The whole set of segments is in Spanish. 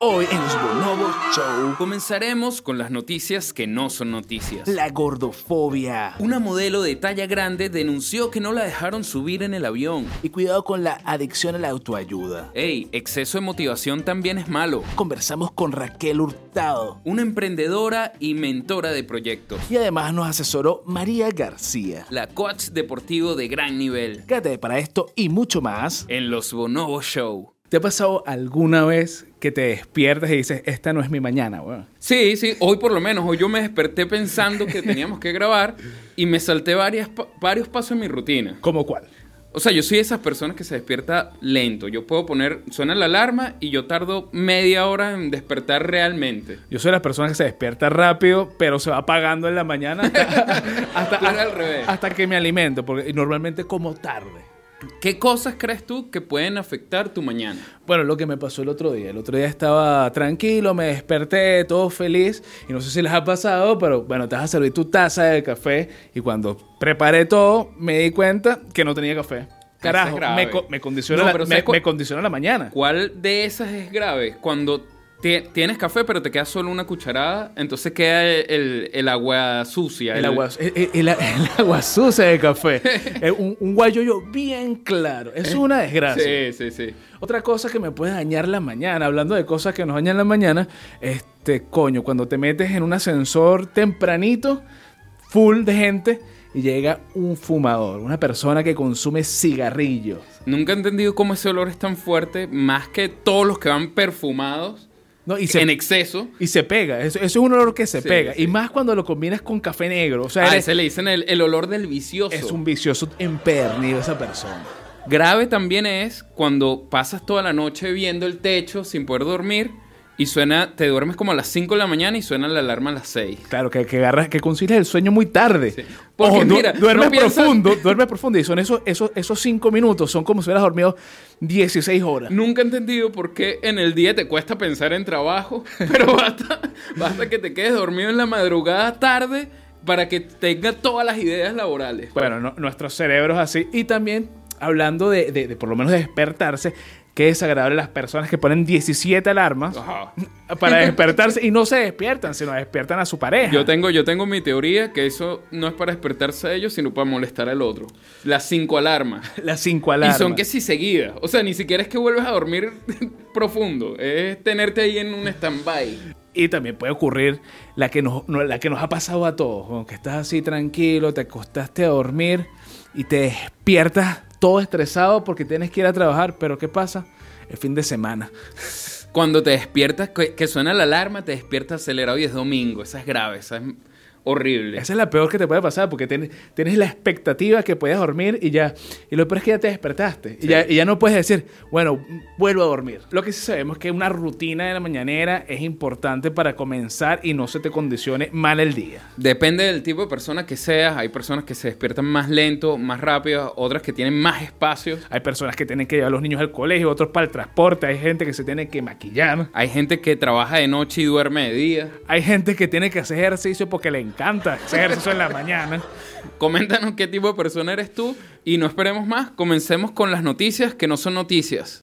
Hoy en los Bonobos Show, Comenzaremos con las noticias que no son noticias. la gordofobia. Una modelo de talla grande denunció que no la dejaron subir en el avión. Y cuidado con la adicción a la autoayuda. Ey, exceso de motivación también es malo. Conversamos con Raquel Hurtado. Una emprendedora y mentora de proyectos. Y además nos asesoró María García. La coach deportivo de gran nivel. Quédate para esto y mucho más. En los Bonobo Show. ¿Te ha pasado alguna vez que te despiertas y dices, esta no es mi mañana, weón? Sí, sí, hoy por lo menos, hoy yo me desperté pensando que teníamos que grabar y me salté varias, pa- varios pasos en mi rutina. ¿Cómo cuál? O sea, yo soy de esas personas que se despierta lento. Yo puedo poner, suena la alarma y yo tardo media hora en despertar realmente. Yo soy la persona que se despierta rápido, pero se va apagando en la mañana hasta, hasta, al revés. hasta que me alimento, porque normalmente como tarde. ¿Qué cosas crees tú que pueden afectar tu mañana? Bueno, lo que me pasó el otro día. El otro día estaba tranquilo, me desperté, todo feliz. Y no sé si les ha pasado, pero bueno, te vas a servir tu taza de café. Y cuando preparé todo, me di cuenta que no tenía café. Carajo, grave. me, co- me condiciona No, la, pero me, ¿sabes cuál- me condiciona la mañana. ¿Cuál de esas es grave? Cuando tienes café pero te queda solo una cucharada, entonces queda el, el agua sucia. El agua, el, agua sucia de café. Es un, un guayoyo bien claro. Es una desgracia. Sí, sí, sí. Otra cosa que me puede dañar la mañana, hablando de cosas que nos dañan la mañana, este coño, cuando te metes en un ascensor tempranito, full de gente, y llega un fumador, una persona que consume cigarrillos. Nunca he entendido cómo ese olor es tan fuerte, más que todos los que van perfumados ¿no? Y se, en exceso. y se pega. Eso, eso es un olor que se Sí, pega. sí. Y más cuando lo combinas con café negro. O sea, A eres- ese le dicen el, el olor del vicioso. es un vicioso empedernido esa persona. Grave también es cuando pasas toda la noche viendo el techo sin poder dormir y suena, te duermes como a las 5 de la mañana y suena la alarma a las 6. Claro, que, que agarras, que concilias el sueño muy tarde. Sí. Porque Ojo, du- mira, duermes no piensas- profundo, duermes profundo. Y son esos, esos, esos cinco minutos, son como si hubieras dormido 16 horas. Nunca he entendido por qué en el día te cuesta pensar en trabajo, pero basta, basta que te quedes dormido en la madrugada tarde para que tenga todas las ideas laborales. Bueno, no- nuestros cerebros así. Y también, hablando de, de- de por lo menos de despertarse, qué desagradable las personas que ponen 17 alarmas Ajá. para despertarse y no se despiertan, sino despiertan a su pareja. Yo tengo, yo tengo mi teoría que eso no es para despertarse a ellos, sino para molestar al otro. Las cinco alarmas. Las 5 alarmas. Y son que si seguidas. O sea, ni siquiera es que vuelves a dormir profundo. Es tenerte ahí en un stand-by. Y también puede ocurrir la que nos, no- la que nos ha pasado a todos, que estás así tranquilo, te acostaste a dormir y te despiertas todo estresado porque tienes que ir a trabajar, pero ¿qué pasa? El fin de semana. Cuando te despiertas, que, suena la alarma, te despiertas acelerado y es domingo. Esa es grave, esa es horrible. Esa es la peor que te puede pasar porque tienes, tienes la expectativa que puedes dormir y ya. Y lo peor es que ya te despertaste. Y, ya, y ya no puedes decir, bueno, vuelvo a dormir. Lo que sí sabemos es que una rutina de la mañanera es importante para comenzar y no se te condicione mal el día. Depende del tipo de persona que seas. Hay personas que se despiertan más lento, más rápido, otras que tienen más espacios. Hay personas que tienen que llevar a los niños al colegio, otros para el transporte, hay gente que se tiene que maquillar, Hay gente que trabaja de noche y duerme de día. hay gente que tiene que hacer ejercicio porque le encanta hacer ejercicio en la mañana. Coméntanos qué tipo de persona eres tú y no esperemos más. Comencemos con las noticias que no son noticias.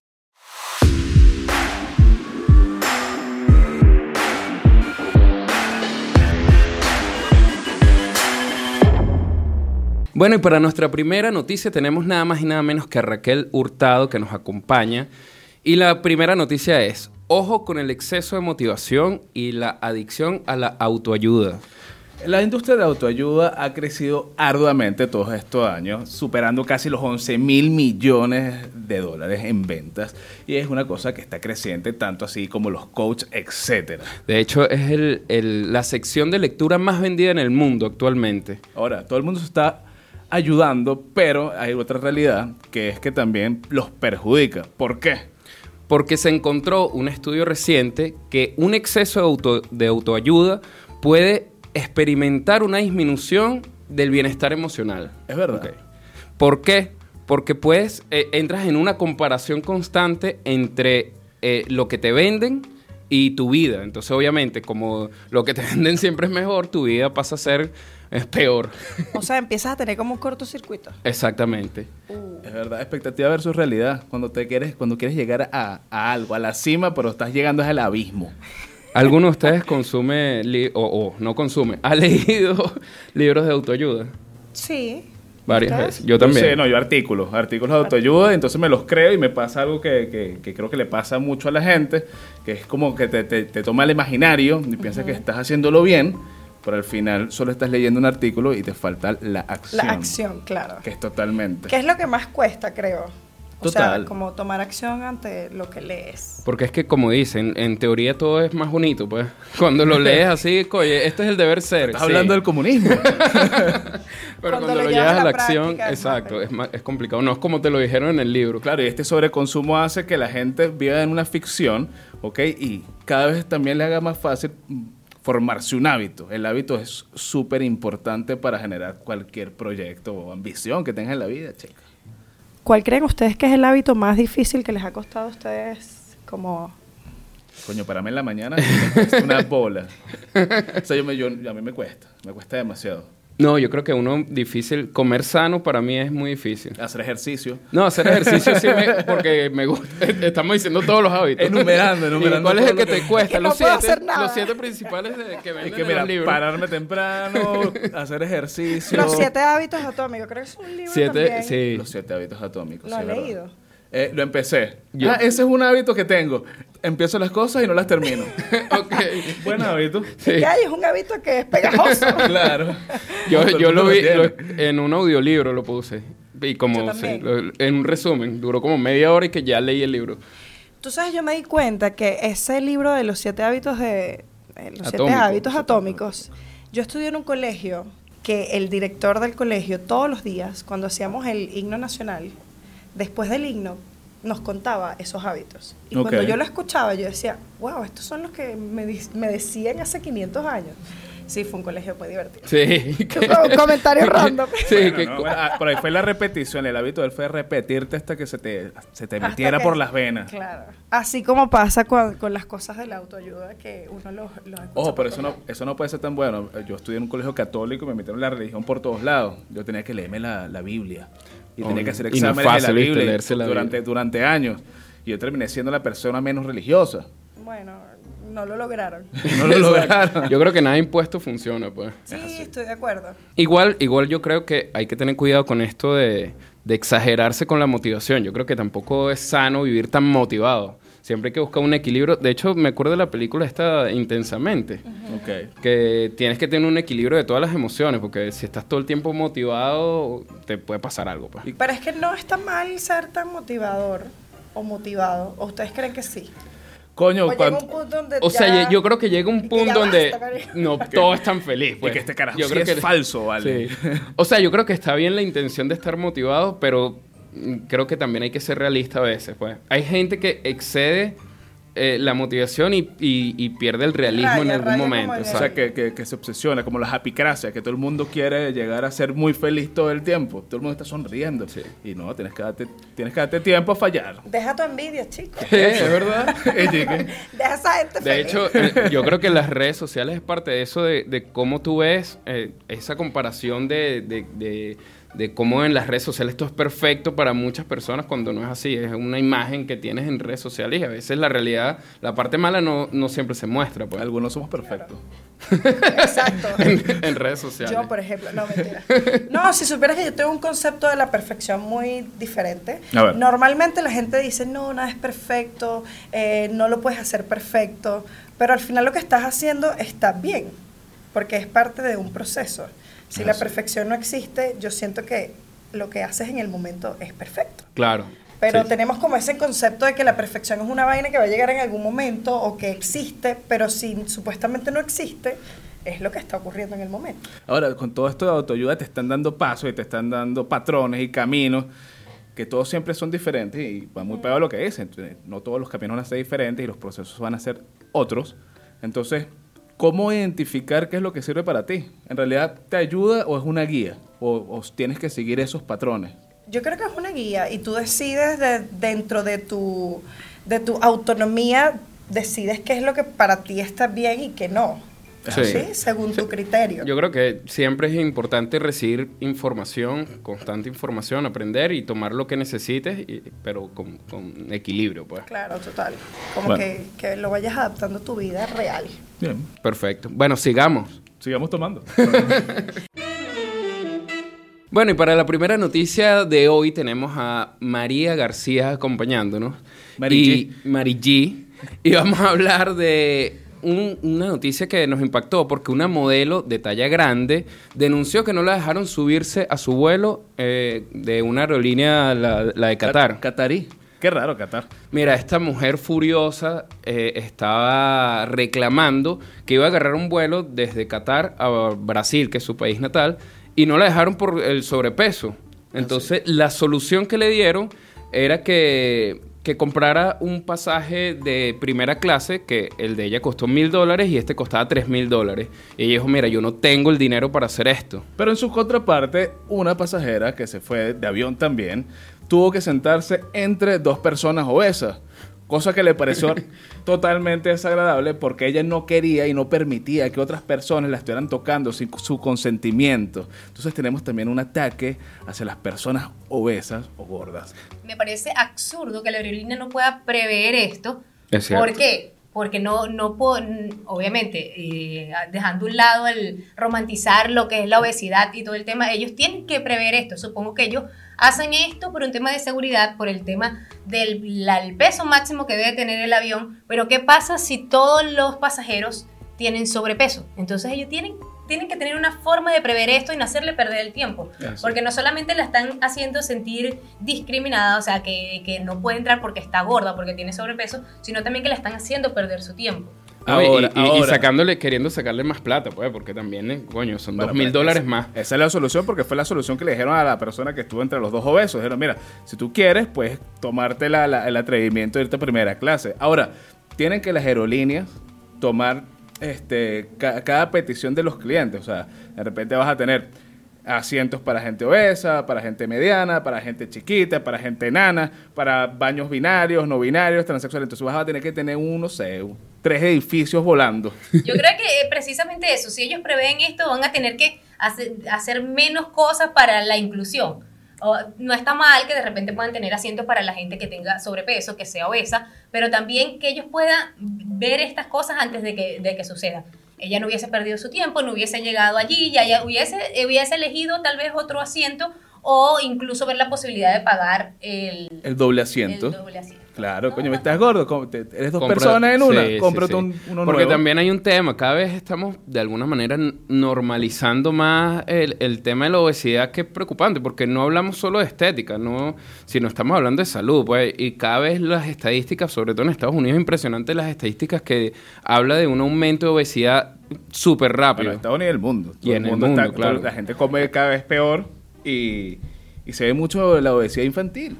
Bueno, y para nuestra primera noticia tenemos nada más y nada menos que a Raquel Hurtado que nos acompaña. Y la primera noticia es, ojo con el exceso de motivación y la adicción a la autoayuda. La industria de autoayuda ha crecido arduamente todos estos años, superando casi los 11 mil millones de dólares en ventas. Y es una cosa que está creciente, tanto así como los coaches, etcétera. De hecho, es el- el- la sección de lectura más vendida en el mundo actualmente. Ahora, todo el mundo se está ayudando, pero hay otra realidad que es que también los perjudica. ¿Por qué? Porque se encontró un estudio reciente que un exceso de, auto- de autoayuda puede experimentar una disminución del bienestar emocional. Es verdad. ¿Por qué? Porque pues eh, entras en una comparación constante entre eh, lo que te venden y tu vida. Entonces, obviamente, como lo que te venden siempre es mejor, tu vida pasa a ser es peor. O sea, empiezas a tener como un cortocircuito. Exactamente. Es verdad, expectativa versus realidad. Cuando te quieres, cuando quieres llegar a, a algo, a la cima, pero estás llegando al abismo. ¿Alguno de ustedes consume li- o, o no consume? ¿Ha leído libros de autoayuda? Sí. Varias veces. Yo también. sé, no, yo artículos, artículos de autoayuda, entonces me los creo y me pasa algo que, que- que creo que le pasa mucho a la gente, que es como que te, te- te toma el imaginario y piensas que estás haciéndolo bien, pero al final solo estás leyendo un artículo y te falta la acción. La acción, claro. Que es totalmente. ¿Qué es lo que más cuesta, creo? O Total. sea, como tomar acción ante lo que lees. Porque es que, como dicen, en teoría todo es más bonito, pues. Cuando lo lees así, oye, este es el deber ser. Estás sí. hablando del comunismo. Pero Cuando cuando, lo llevas a la la acción, es exacto, es, más- es complicado. No es como te lo dijeron en el libro. Claro, y este sobreconsumo hace que la gente viva en una ficción, ¿ok? Y cada vez también le haga más fácil formarse un hábito. El hábito es súper importante para generar cualquier proyecto o ambición que tengas en la vida, chica. ¿Cuál creen ustedes que es el hábito más difícil que les ha costado a ustedes como... Coño, para mí en la mañana es una bola. O sea, yo me, yo- a mí me cuesta, me cuesta demasiado. No, yo creo que uno difícil, comer sano para mí es muy difícil. Hacer ejercicio. No, hacer ejercicio sí me, porque me gusta. Estamos diciendo todos los hábitos. Enumerando, enumerando ¿Y ¿Cuál es el que que- te cuesta? Que no los, puedo siete, hacer nada. los siete principales de, que venden que en mira, pararme temprano, hacer ejercicio. Los siete hábitos atómicos, creo que es un libro Siete, también. sí. Los siete hábitos atómicos. ¿Lo sí, has ¿verdad? Eh, lo empecé. Yo- Ah, ese es un hábito que tengo. Empiezo las cosas y no las termino. ok. Buen hábito. Sí. ¿Qué hay? Es un hábito que es pegajoso. claro. Yo, lo vi lo- en un audiolibro, lo puse. Y como, Yo sí, también. lo- en un resumen, duró como media hora y que ya leí el libro. Tú sabes, yo me di cuenta que ese libro de los siete hábitos de eh, los siete hábitos atómicos, yo estudié en un colegio que el director del colegio todos los días, cuando hacíamos el himno nacional, después del himno, nos contaba esos hábitos. Y cuando yo lo escuchaba, yo decía, wow, estos son los que me, me decían hace 500 años. Sí, fue un colegio muy divertido. Sí. Un comentario random. Sí, Bueno, que- no, bueno, ah, por ahí fue la repetición. El hábito de él fue repetirte hasta que se te, se te metiera que- por las venas. Claro. Así como pasa con, con las cosas de la autoayuda que uno los, los escucha Ojo, pero eso no, eso no puede ser tan bueno. Yo estudié en un colegio católico y me metieron la religión por todos lados. Yo tenía que leerme la, la Biblia. Y Oh, tenía que hacer y no es exámenes de la. Biblia la durante, Biblia. durante años. Y yo terminé siendo la persona menos religiosa. Bueno, no lo lograron. No lo lograron. Yo creo que nada impuesto funciona, pues. Sí, estoy de acuerdo. Igual, igual yo creo que hay que tener cuidado con esto de, de exagerarse con la motivación. Yo creo que tampoco es sano vivir tan motivado. Siempre hay que buscar un equilibrio. De hecho, me acuerdo de la película esta intensamente. Ok. Que tienes que tener un equilibrio de todas las emociones, porque si estás todo el tiempo motivado, te puede pasar algo. Pues. Pero es que no está mal ser tan motivador o motivado. ¿O ustedes creen que sí? Coño, o llega cuando- un punto donde O sea, ya- yo creo que llega y un punto donde basta, no todo es tan feliz. Pues. que este carajo yo sí creo es que falso, ¿vale? Sí. O sea, yo creo que está bien la intención de estar motivado, pero creo que también hay que ser realista a veces. Pues. Hay gente que excede eh, la motivación y, y- y pierde el realismo en Raya, algún raya momento. en O sea, que, que- que se obsesiona, como la happycracia, que todo el mundo quiere llegar a ser muy feliz todo el tiempo. Todo el mundo está sonriendo. Sí. Y no, tienes que, darte, tienes que darte tiempo a fallar. Deja tu envidia, chicos. Sí, es verdad. Deja esa gente De feliz. hecho, eh, yo creo que las redes sociales es parte de eso, de, de cómo tú ves eh, esa comparación de, de, de- de cómo en las redes sociales esto es perfecto para muchas personas cuando no es así. Es una imagen que tienes en redes sociales y a veces la realidad, la parte mala no, no siempre se muestra pues, algunos somos perfectos. Exacto. en, en redes sociales. Yo, por ejemplo, no, mentira. No, si supieras que yo tengo un concepto de la perfección muy diferente. A ver. Normalmente la gente dice, no, nada es perfecto, eh, no lo puedes hacer perfecto, pero al final lo que estás haciendo está bien, porque es parte de un proceso. Si la perfección no existe, yo siento que lo que haces en el momento es perfecto. Claro. Pero Sí. tenemos como ese concepto de que la perfección es una vaina que va a llegar en algún momento o que existe, pero si supuestamente no existe, es lo que está ocurriendo en el momento. Ahora, con todo esto de autoayuda te están dando pasos y te están dando patrones y caminos que todos siempre son diferentes y va muy pegado a lo que dicen. No todos los caminos van a ser diferentes y los procesos van a ser otros. Entonces, ¿cómo identificar qué es lo que sirve para ti? ¿En realidad te ayuda o es una guía? ¿O, o tienes que seguir esos patrones? Yo creo que es una guía y tú decides de- dentro de tu, de tu autonomía, decides qué es lo que para ti está bien y qué no. Sí. ¿sí? Según tu criterio. Yo creo que siempre es importante recibir información, constante información, aprender y tomar lo que necesites, y- pero con, con equilibrio, pues. Claro, total. Como Bueno. que, que lo vayas adaptando a tu vida real. Bien, Perfecto. Bueno, sigamos. sigamos tomando. Bueno, y para la primera noticia de hoy tenemos a María García acompañándonos. Mari y Mari G. Y vamos a hablar de un- una noticia que nos impactó porque una modelo de talla grande denunció que no la dejaron subirse a su vuelo eh, de una aerolínea, la, la de Qatar. Qatarí. Qué raro, Qatar. Mira, esta mujer furiosa eh, estaba reclamando que iba a agarrar un vuelo desde Qatar a Brasil, que es su país natal, y no la dejaron por el sobrepeso. Entonces, la solución que le dieron era que, que comprara un pasaje de primera clase, que el de ella costó mil dólares y este costaba tres mil dólares. Y ella dijo, mira, yo no tengo el dinero para hacer esto. Pero en su contraparte, una pasajera que se fue de avión también tuvo que sentarse entre dos personas obesas. Cosa que le pareció totalmente desagradable porque ella no quería y no permitía que otras personas la estuvieran tocando sin su consentimiento. Entonces tenemos también un ataque hacia las personas obesas o gordas. Me parece absurdo que la aerolínea no pueda prever esto. Es. ¿Por qué? Porque no, no po- obviamente, eh, dejando a un lado el romantizar lo que es la obesidad y todo el tema, ellos tienen que prever esto. Supongo que ellos hacen esto por un tema de seguridad, por el tema del la- el peso máximo que debe tener el avión. Pero ¿qué pasa si todos los pasajeros tienen sobrepeso? Entonces ellos tienen, tienen que tener una forma de prever esto y no hacerle perder el tiempo. Porque no solamente la están haciendo sentir discriminada, o sea, que, que no puede entrar porque está gorda, porque tiene sobrepeso, sino también que la están haciendo perder su tiempo. Ahora, y, y ahora. sacándole, queriendo sacarle más plata, pues, porque también, eh, coño, son dos mil dólares más. Esa es la solución porque fue la solución que le dijeron a la persona que estuvo entre los dos obesos. Dijeron, mira, si tú quieres, pues tomarte la- la- el atrevimiento de irte a primera clase. Ahora, tienen que las aerolíneas tomar este, ca- cada petición de los clientes. O sea, de repente vas a tener asientos para gente obesa, para gente mediana, para gente chiquita, para gente enana, para baños binarios, no binarios, transexuales. Entonces vas a tener que tener uno, no sé, tres edificios volando. Yo creo que eh, precisamente eso, si ellos prevén esto, van a tener que hacer, hacer menos cosas para la inclusión. O, no está mal que de repente puedan tener asientos para la gente que tenga sobrepeso, que sea obesa, pero también que ellos puedan ver estas cosas antes de que, de que suceda. Ella no hubiese perdido su tiempo, no hubiese llegado allí, ya ella hubiese, hubiese elegido tal vez otro asiento o incluso ver la posibilidad de pagar el, El doble asiento. el doble asiento. Claro, coño, estás gordo, ¿cómo te- eres dos Compra- personas en una, sí, cómprate sí. un, uno Porque nuevo. también hay un tema, cada vez estamos de alguna manera normalizando más el, el tema de la obesidad que es preocupante, porque no hablamos solo de estética, no, sino estamos hablando de salud, pues, y cada vez las estadísticas, sobre todo en Estados Unidos, es impresionante las estadísticas que habla de un aumento de obesidad súper Bueno, rápido. en Estados Unidos y el mundo. Y en el mundo, está- claro. La gente come cada vez peor y, y se ve mucho la obesidad infantil.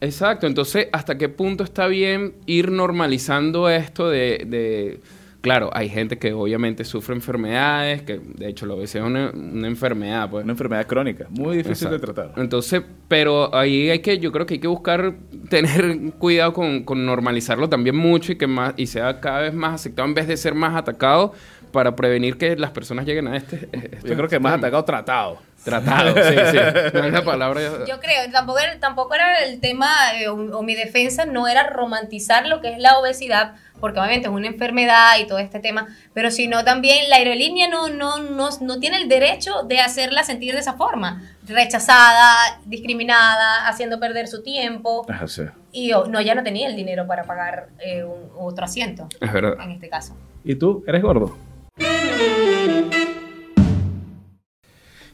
Exacto, entonces, ¿hasta qué punto está bien ir normalizando esto de, de- Claro, hay gente que obviamente sufre enfermedades, que de hecho la obesidad es una, una enfermedad, pues. Una enfermedad crónica, muy difícil de tratar. Entonces, pero ahí hay que, yo creo que hay que buscar tener cuidado con, con normalizarlo también mucho y que más, y sea cada vez más aceptado en vez de ser más atacado para prevenir que las personas lleguen a este. Yo creo que más atacado tratado. Tratado, sí, sí. No es la palabra. Yo creo, tampoco era, tampoco era el tema, eh, o, o mi defensa no era romantizar lo que es la obesidad, porque obviamente es una enfermedad y todo este tema, pero sino también la aerolínea no, no, no, no tiene el derecho de hacerla sentir de esa forma, rechazada, discriminada, haciendo perder su tiempo, Ajá, sí. y oh, no, ya no tenía el dinero para pagar eh, un- otro asiento, Es verdad. en este caso. ¿Y tú? ¿Eres gordo?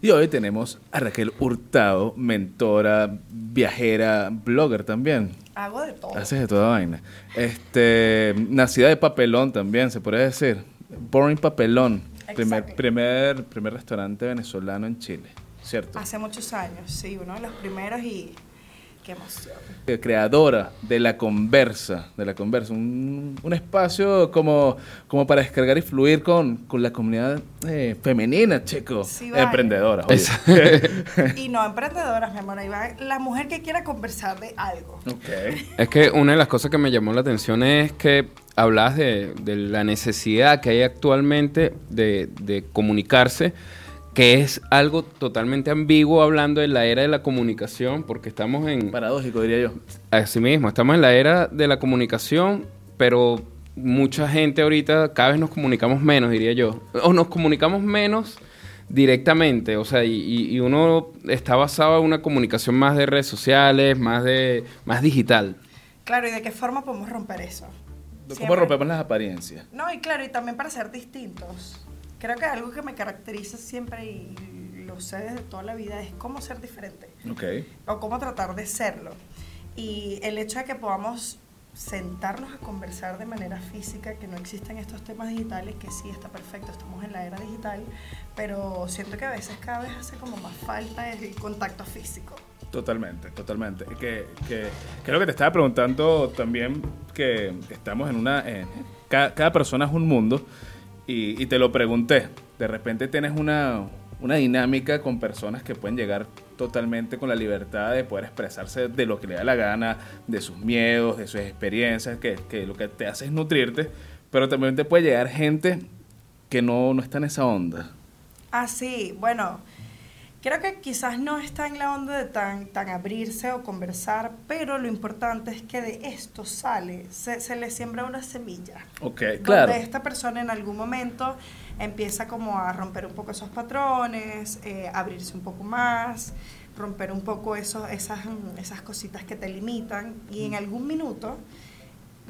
Y hoy tenemos a Raquel Hurtado, mentora, viajera, blogger también. Hago de todo. Haces de toda vaina. Este, nacida de papelón también, se podría decir. Boring Papelón. Primer, primer, primer restaurante venezolano en Chile, ¿cierto? Hace muchos años, sí, uno de los primeros y qué emoción. Eh, Creadora de La Conversa, de La Conversa, un, un espacio como, como para descargar y fluir con, con la comunidad eh, femenina, chico. Sí, vale. Emprendedora, obvio. Y no emprendedoras, mi amor, ahí va la mujer que quiera conversar de algo. Es que una de las cosas que me llamó la atención es que hablabas de, de la necesidad que hay actualmente de, de comunicarse, que es algo totalmente ambiguo hablando de la era de la comunicación, porque estamos en... Paradójico, diría yo. Así mismo, estamos en la era de la comunicación, pero mucha gente ahorita, cada vez nos comunicamos menos, diría yo. O nos comunicamos menos directamente, o sea, y, uno está basado en una comunicación más de redes sociales, más de más digital. Claro, ¿y de qué forma podemos romper eso? ¿Cómo Siempre- rompemos las apariencias? No, y claro, y también para ser distintos. Creo que algo que me caracteriza siempre y lo sé desde toda la vida es cómo ser diferente Ok. o cómo tratar de serlo. Y el hecho de que podamos sentarnos a conversar de manera física, que no existen estos temas digitales, que sí está perfecto, estamos en la era digital, pero siento que a veces cada vez hace como más falta el contacto físico. Totalmente, totalmente. Que, que, creo que te estaba preguntando también que estamos en una... en- cada, cada persona es un mundo y, y te lo pregunté. De repente tienes una, una dinámica con personas que pueden llegar totalmente con la libertad de poder expresarse de lo que le da la gana, de sus miedos, de sus experiencias, que, que lo que te hace es nutrirte, pero también te puede llegar gente que no, no está en esa onda. Ah, sí, bueno, creo que quizás no está en la onda de tan, tan abrirse o conversar, pero lo importante es que de esto sale, se, se le siembra una semilla. Ok, claro. Esta persona en algún momento empieza como a romper un poco esos patrones, eh, abrirse un poco más, romper un poco esos, esas, mm, esas cositas que te limitan y en algún minuto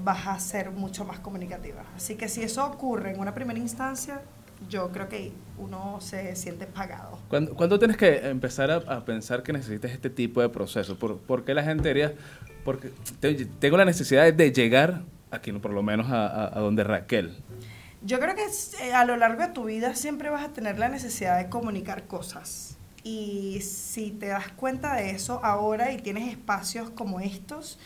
vas a ser mucho más comunicativa. Así que si eso ocurre en una primera instancia, yo creo que uno se siente pagado. ¿Cuándo, cuándo tienes que empezar a, a pensar que necesitas este tipo de proceso? ¿Por, por qué la gente diría? Porque te- tengo la necesidad de llegar aquí, por lo menos a, a- a donde Raquel. Yo creo que eh, a lo largo de tu vida siempre vas a tener la necesidad de comunicar cosas. Y si te das cuenta de eso ahora y tienes espacios como estos,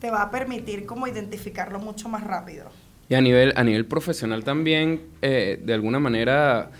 te va a permitir como identificarlo mucho más rápido. Y a nivel, a nivel profesional también, eh, de alguna manera,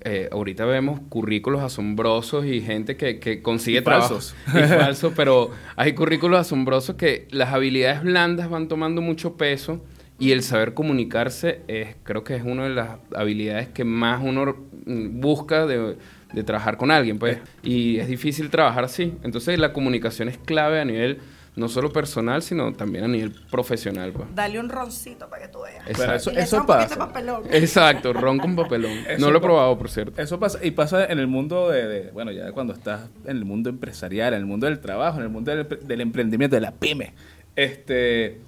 eh, ahorita vemos currículos asombrosos y gente que, que consigue Y trabajos. Y falsos, pero hay currículos asombrosos que las habilidades blandas van tomando mucho peso y el saber comunicarse es, creo que es una de las habilidades que más uno busca de, de trabajar con alguien, pues. Y es difícil trabajar así. Entonces la comunicación es clave a nivel no solo personal, sino también a nivel profesional, pues. Dale un roncito para que tú veas. Exacto. Eso, Y le eso pasa. papelón. Exacto, ron con papelón. Eso no lo he pa- probado, por cierto. Eso pasa, y pasa en el mundo de, de- bueno, ya cuando estás en el mundo empresarial, en el mundo del trabajo, en el mundo del, del emprendimiento, de la pyme, este,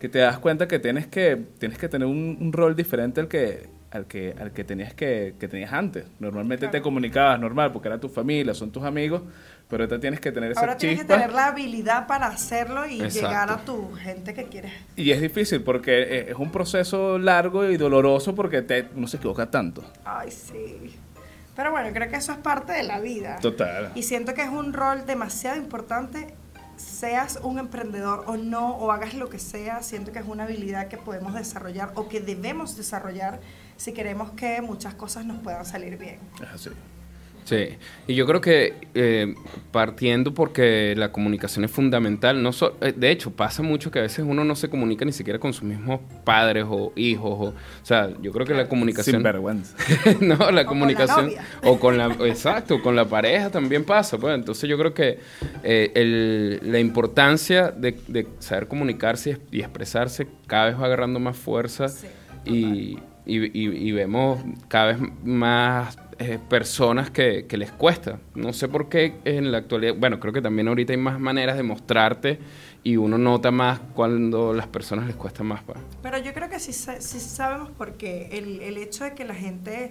que te das cuenta que tienes que, tienes que tener un, un rol diferente al que, al que, al que tenías que, que tenías antes. Normalmente te comunicabas normal porque era tu familia, son tus amigos, pero ahorita tienes que tener esa Ahora tienes que tener la habilidad para hacerlo y Exacto. llegar a tu gente que quieres. Y es difícil porque eh, es un proceso largo y doloroso porque te, uno se equivoca tanto. Ay, sí. Pero bueno, creo que eso es parte de la vida. Total. Y siento que es un rol demasiado importante, seas un emprendedor o no, o hagas lo que sea, siento que es una habilidad que podemos desarrollar o que debemos desarrollar si queremos que muchas cosas nos puedan salir bien. Es así. Sí, y yo creo que eh, partiendo porque la comunicación es fundamental, no so- eh, de hecho pasa mucho que a veces uno no se comunica ni siquiera con sus mismos padres o hijos, o, o sea, yo creo que la comunicación... Sin vergüenza. no, la con la comunicación novia. o con la exacto con la pareja también pasa pues entonces yo creo que eh, el- la importancia de, de saber comunicarse y expresarse cada vez va agarrando más fuerza Sí, y, y- y- y vemos cada vez más eh, personas que, les cuesta no sé por qué en la actualidad bueno creo que también ahorita hay más maneras de mostrarte y uno nota más cuando las personas les cuesta más. Pero yo creo que sí, sí sabemos por qué. El, el hecho de que la gente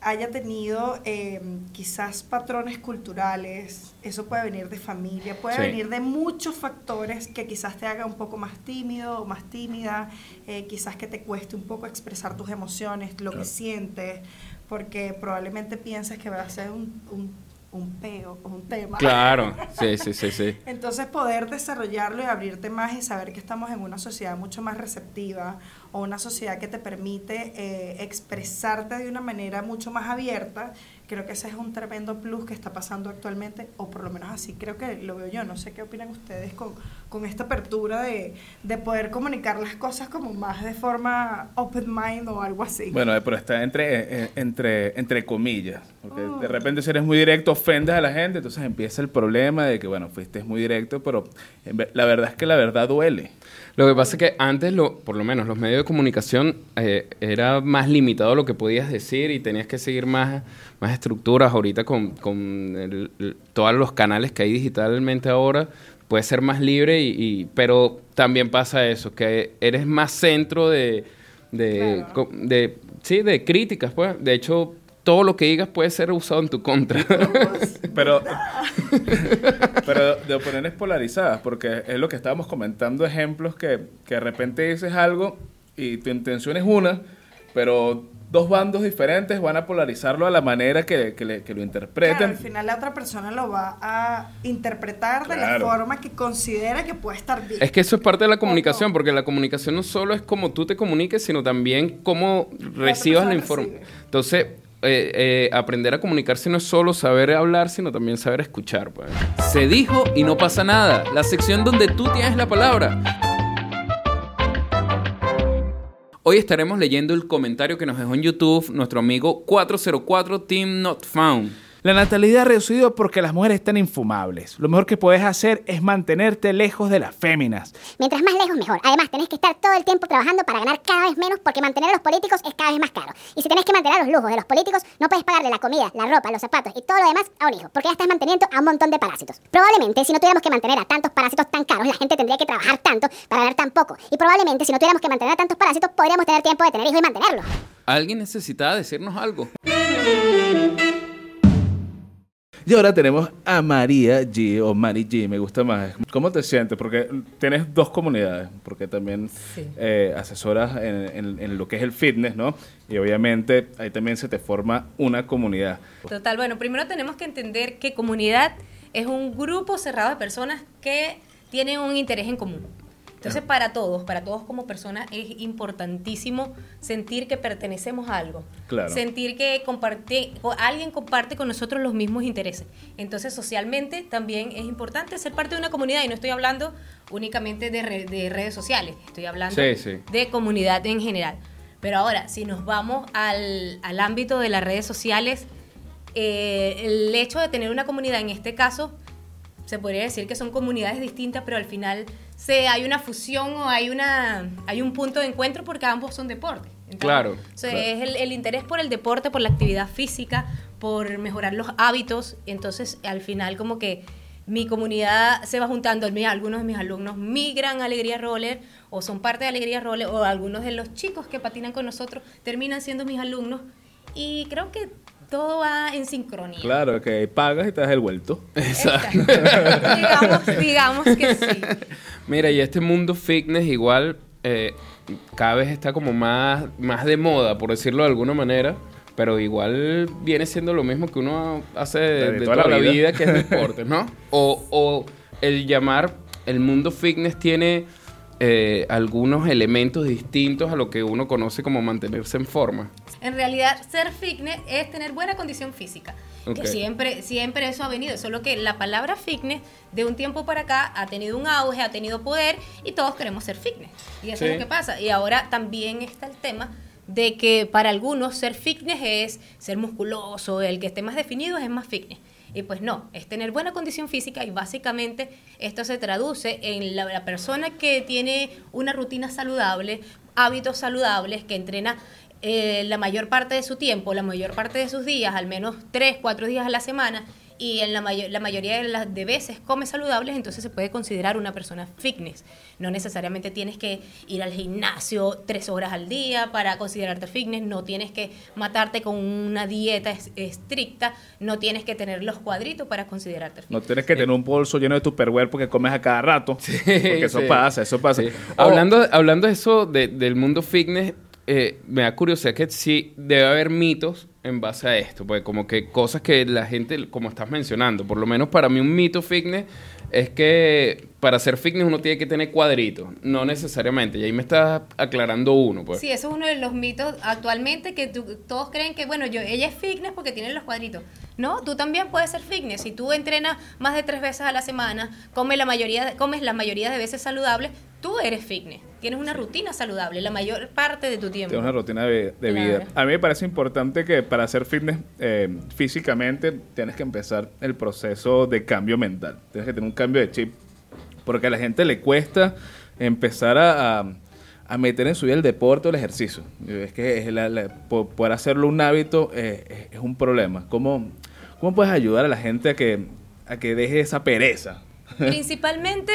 haya tenido eh, quizás patrones culturales, eso puede venir de familia, puede Sí. venir de muchos factores que quizás te haga un poco más tímido o más tímida, eh, quizás que te cueste un poco expresar tus emociones, lo que sientes, porque probablemente pienses que va a ser un, un, un peo o un tema. claro sí sí sí sí Entonces poder desarrollarlo y abrirte más y saber que estamos en una sociedad mucho más receptiva o una sociedad que te permite eh, expresarte de una manera mucho más abierta, creo que ese es un tremendo plus que está pasando actualmente, o por lo menos así creo que lo veo yo. No sé qué opinan ustedes con, con esta apertura de, de poder comunicar las cosas como más de forma open mind o algo así. Bueno, eh, pero está entre, eh, entre, entre comillas. Porque de repente si eres muy directo ofendes a la gente, entonces empieza el problema de que, bueno, fuiste muy directo, pero la verdad es que la verdad duele. Lo que pasa es que antes, lo, por lo menos, los medios de comunicación eh, era más limitado lo que podías decir y tenías que seguir más, más estructuras. Ahorita con, con el- el- todos los canales que hay digitalmente ahora, puedes ser más libre, y, y- pero también pasa eso, que eres más centro de, de, Claro. co- de- sí, de críticas. Pues. De hecho, todo lo que digas puede ser usado en tu contra. Pero, pero de opiniones polarizadas, porque es lo que estábamos comentando, ejemplos que, que de repente dices algo y tu intención es una, pero dos bandos diferentes van a polarizarlo a la manera que, que, le- que lo Claro, interpreten. al final la otra persona lo va a interpretar de la Claro. forma que considera que puede estar bien. Es que eso es parte de la comunicación, porque la comunicación no solo es como tú te comuniques, sino también cómo recibas la persona información. Entonces, eh, eh, aprender a comunicarse no es solo saber hablar, sino también saber escuchar. pues. Se dijo y no pasa nada. La sección donde tú tienes la palabra. Hoy estaremos leyendo el comentario que nos dejó en YouTube nuestro amigo 404 Team Not Found. La natalidad ha reducido porque las mujeres están infumables. Lo mejor que puedes hacer es mantenerte lejos de las féminas. Mientras más lejos, mejor. Además, tenés que estar todo el tiempo trabajando para ganar cada vez menos porque mantener a los políticos es cada vez más caro. Y si tenés que mantener los lujos de los políticos, no puedes pagarle la comida, la ropa, los zapatos y todo lo demás a un hijo, porque ya estás manteniendo a un montón de parásitos. Probablemente, si no tuviéramos que mantener a tantos parásitos tan caros, la gente tendría que trabajar tanto para ganar tan poco. Y probablemente, si no tuviéramos que mantener a tantos parásitos, podríamos tener tiempo de tener hijos y mantenerlos. ¿Alguien necesitaba decirnos algo? Y ahora tenemos a María G o Mari G, me gusta más. ¿Cómo te sientes? Porque tienes dos comunidades, porque también Sí. eh, asesoras en, en- en lo que es el fitness, ¿no? Y obviamente ahí también se te forma una comunidad. Total, bueno, primero tenemos que entender que comunidad es un grupo cerrado de personas que tienen un interés en común. Entonces, para todos, para todos como personas, es importantísimo sentir que pertenecemos a algo. Claro. Sentir que comparte, alguien comparte con nosotros los mismos intereses. Entonces, socialmente también es importante ser parte de una comunidad. Y no estoy hablando únicamente de, re- de redes sociales, estoy hablando Sí, sí. de comunidad en general. Pero ahora, si nos vamos al, al ámbito de las redes sociales, eh, el hecho de tener una comunidad, en este caso, se podría decir que son comunidades distintas, pero al final se, hay una fusión o hay, una, hay un punto de encuentro porque ambos son deportes. Entonces, Claro, o sea, claro. Es el, el interés por el deporte, por la actividad física, por mejorar los hábitos. Entonces, al final, como que mi comunidad se va juntando. Algunos de mis alumnos migran a Alegría Roller o son parte de Alegría Roller o algunos de los chicos que patinan con nosotros terminan siendo mis alumnos. Y creo que todo va en sincronía. Claro, que pagas y te das el vuelto. Exacto. digamos, digamos que sí. Mira, y este mundo fitness igual eh, cada vez está como más, más de moda, por decirlo de alguna manera. Pero igual viene siendo lo mismo que uno hace de, de toda, la vida. que es deporte, ¿no? O, o el llamar, el mundo fitness tiene eh, algunos elementos distintos a lo que uno conoce como mantenerse en forma. En realidad, ser fitness es tener buena condición física. Que siempre, siempre eso ha venido. Solo que la palabra fitness, de un tiempo para acá, ha tenido un auge, ha tenido poder y todos queremos ser fitness. Y eso Sí. es lo que pasa. Y ahora también está el tema de que para algunos ser fitness es ser musculoso, el que esté más definido es más fitness. Y pues no, es tener buena condición física y básicamente esto se traduce en la, persona que tiene una rutina saludable, hábitos saludables, que entrena eh, la mayor parte de su tiempo, la mayor parte de sus días, al menos 3, 4 días a la semana, y en la, mayo- la mayoría de, las de veces come saludables, entonces se puede considerar una persona fitness. No necesariamente tienes que ir al gimnasio tres horas al día para considerarte fitness, no tienes que matarte con una dieta es- estricta, no tienes que tener los cuadritos para considerarte fitness. No tienes que tener un bolso lleno de tupperware porque comes a cada rato. porque eso Sí. pasa, eso pasa. Sí. O- Hablando, hablando de eso, de- del mundo fitness, eh, me da curiosidad que sí debe haber mitos en base a esto, pues como que cosas que la gente, como estás mencionando, por lo menos para mí un mito fitness es que para hacer fitness uno tiene que tener cuadritos. No necesariamente. Y ahí me estás aclarando uno, pues. Sí, eso es uno de los mitos actualmente que tú- todos creen que, bueno, yo, ella es fitness porque tiene los cuadritos. No, tú también puedes ser fitness. Si tú entrenas más de tres veces a la semana, comes la mayoría, de- comes la mayoría de veces saludables, tú eres fitness. Tienes una rutina saludable la mayor parte de tu tiempo. Tienes una rutina de, de Claro. vida. A mí me parece importante que para hacer fitness eh, físicamente tienes que empezar el proceso de cambio mental. Tienes que tener un cambio de chip. Porque a la gente le cuesta empezar a, a- a meter en su vida el deporte o el ejercicio. Es que es la- la- hacerlo un hábito eh, es, es un problema. ¿Cómo, ¿Cómo puedes ayudar a la gente a que, a que deje esa pereza? Principalmente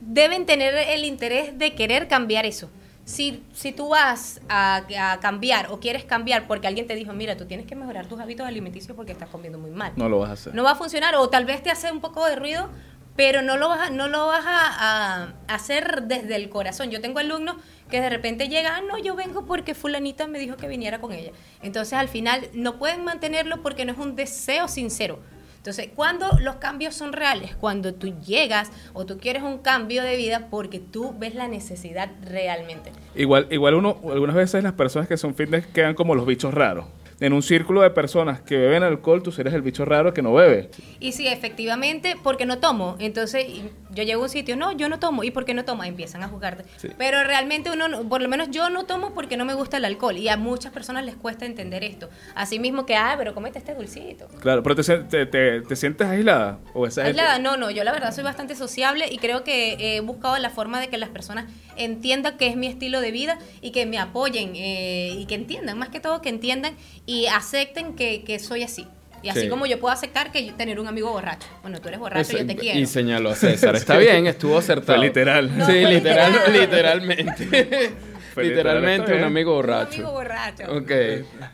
deben tener el interés de querer cambiar eso. Si, si tú vas a, a cambiar o quieres cambiar porque alguien te dijo, mira, tú tienes que mejorar tus hábitos alimenticios porque estás comiendo muy mal. No lo vas a hacer. No va a funcionar o tal vez te hace un poco de ruido, pero no lo vas a, no lo vas a, hacer desde el corazón. Yo tengo alumnos que de repente llegan, ah, no, yo vengo porque fulanita me dijo que viniera con ella. Entonces al final no pueden mantenerlo porque no es un deseo sincero. Entonces, cuando los cambios son reales, cuando tú llegas o tú quieres un cambio de vida porque tú ves la necesidad realmente. Igual, igual uno, algunas veces las personas que son fitness quedan como los bichos raros. En un círculo de personas que beben alcohol, tú eres el bicho raro que no bebe. Y sí, efectivamente, porque no tomo. Entonces, yo llego a un sitio, no, yo no tomo. ¿Y por qué no tomo? Empiezan a juzgarte. Pero realmente uno, no- por lo menos yo no tomo porque no me gusta el alcohol. Y a muchas personas les cuesta entender esto. Así mismo que, ah, pero comete este dulcito. Claro, pero te, te, te- te sientes aislada. O esa gente- Aislada, no, no, yo la verdad soy bastante sociable y creo que he buscado la forma de que las personas entiendan que es mi estilo de vida y que me apoyen eh, y que entiendan, más que todo que entiendan y acepten que, que soy así. Y así Sí. como yo puedo aceptar que yo- tener un amigo borracho. Bueno, tú eres borracho, yo te quiero. Y señaló a César. Está bien, estuvo acertado. Fue literal. No, sí, fue literal, literal. literalmente. Fue literalmente un amigo Un borracho. amigo borracho. Ok.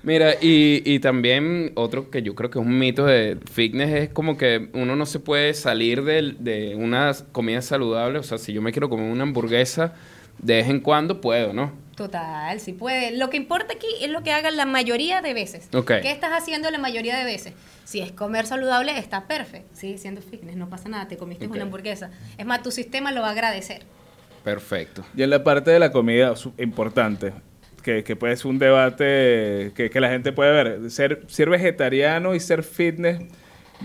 Mira, y, y también otro que yo creo que es un mito de fitness es como que uno no se puede salir del- de, una comida saludable. O sea, si yo me quiero comer una hamburguesa, de vez en cuando puedo, ¿no? Total, sí puede. Lo que importa aquí es lo que hagan la mayoría de veces. Ok. ¿Qué estás haciendo la mayoría de veces? Si es comer saludable, está perfecto. Sigue siendo fitness, no pasa nada, te comiste una hamburguesa. Es más, tu sistema lo va a agradecer. Perfecto. Y en la parte de la comida, importante, que, que puede ser un debate que, que la gente puede ver. Ser, ser vegetariano y ser fitness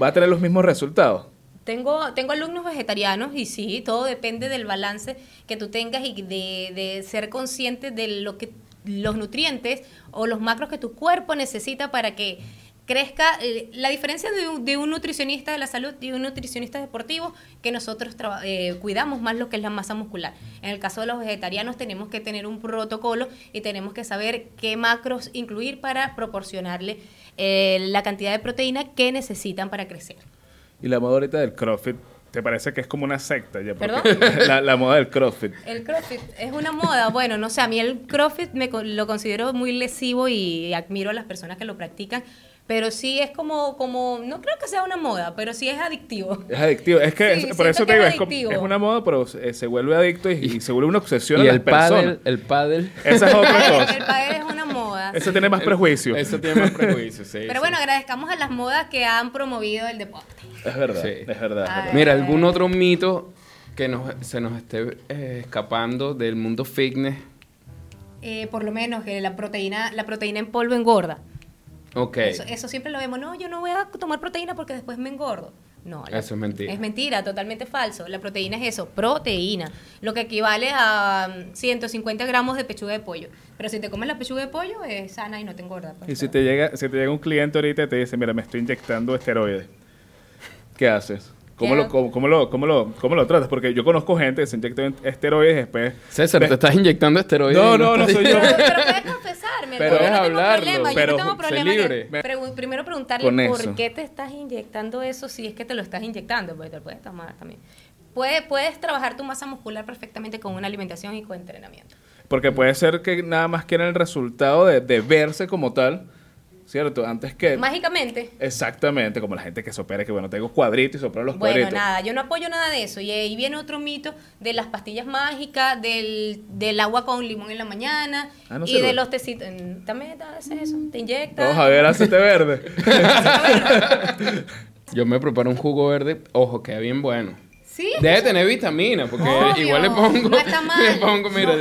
va a tener los mismos resultados. Tengo, tengo alumnos vegetarianos y sí, todo depende del balance que tú tengas y de, de ser consciente de lo que los nutrientes o los macros que tu cuerpo necesita para que crezca. eh, La diferencia de un, de un nutricionista de la salud y un nutricionista deportivo, que nosotros eh, cuidamos más lo que es la masa muscular. En el caso de los vegetarianos tenemos que tener un protocolo y tenemos que saber qué macros incluir para proporcionarle eh, la cantidad de proteína que necesitan para crecer. Y la moda ahorita del CrossFit, ¿te parece que es como una secta? Ya? ¿Perdón? La, la moda del CrossFit. El CrossFit es una moda. Bueno, no sé, a mí el CrossFit me, lo considero muy lesivo y admiro a las personas que lo practican. Pero sí es como, como, no creo que sea una moda, pero sí es adictivo. Es adictivo. Es que, Sí, es- por eso te digo, es una moda, pero se, se vuelve adicto y, y se vuelve una obsesión Y a las el pádel, personas. el pádel. Esa es otra El padre es una moda. Eso tiene más prejuicio. Eso tiene más prejuicio, sí. Pero sí. bueno, agradezcamos a las modas que han promovido el deporte. Es verdad, Sí. es verdad. es verdad. Mira, ¿algún otro mito que nos, se nos esté eh, escapando del mundo fitness? Eh, por lo menos que la proteína, la proteína en polvo engorda. Ok. Eso, eso siempre lo vemos. No, yo no voy a tomar proteína porque después me engordo. No, la- Eso es mentira. Es mentira, totalmente falso. La proteína es eso, proteína. Lo que equivale a mm, 150 gramos de pechuga de pollo. Pero si te comes la pechuga de pollo, es sana y no te engorda. pues. Y si te llega, si te llega un cliente ahorita y te dice, mira, me estoy inyectando esteroides, ¿qué haces? ¿Cómo ¿Qué lo, cómo, cómo lo, cómo, lo, ¿Cómo lo tratas? Porque yo conozco gente que se inyecta esteroides y después... César, ¿te estás inyectando esteroides? No, no, no soy yo. pero puedes confesarme. Pero no tengo hablarlo, problema. pero yo no tengo problema. libre. que- primero preguntarle Con por qué te estás inyectando eso si es que te lo estás inyectando, porque te lo puedes tomar también. Puedes, puedes trabajar tu masa muscular perfectamente con una alimentación y con entrenamiento. Porque puede ser que nada más quieren el resultado de, de verse como tal, ¿cierto? Antes que... Mágicamente, Exactamente, como la gente que se opera, que bueno, tengo cuadritos y se operan los Bueno, cuadritos. nada, yo no apoyo nada de eso. Y ahí viene otro mito de las pastillas mágicas, del, del agua con limón en la mañana Ah, no y sirve. de los tecitos. Mm, También haces eso, te inyectas. Vamos a ver, hacete verde. Yo me preparo un jugo verde, ojo, queda bien bueno. Sí. Debe tener vitamina, porque Obvio, igual le pongo, no está mal. le pongo, mira,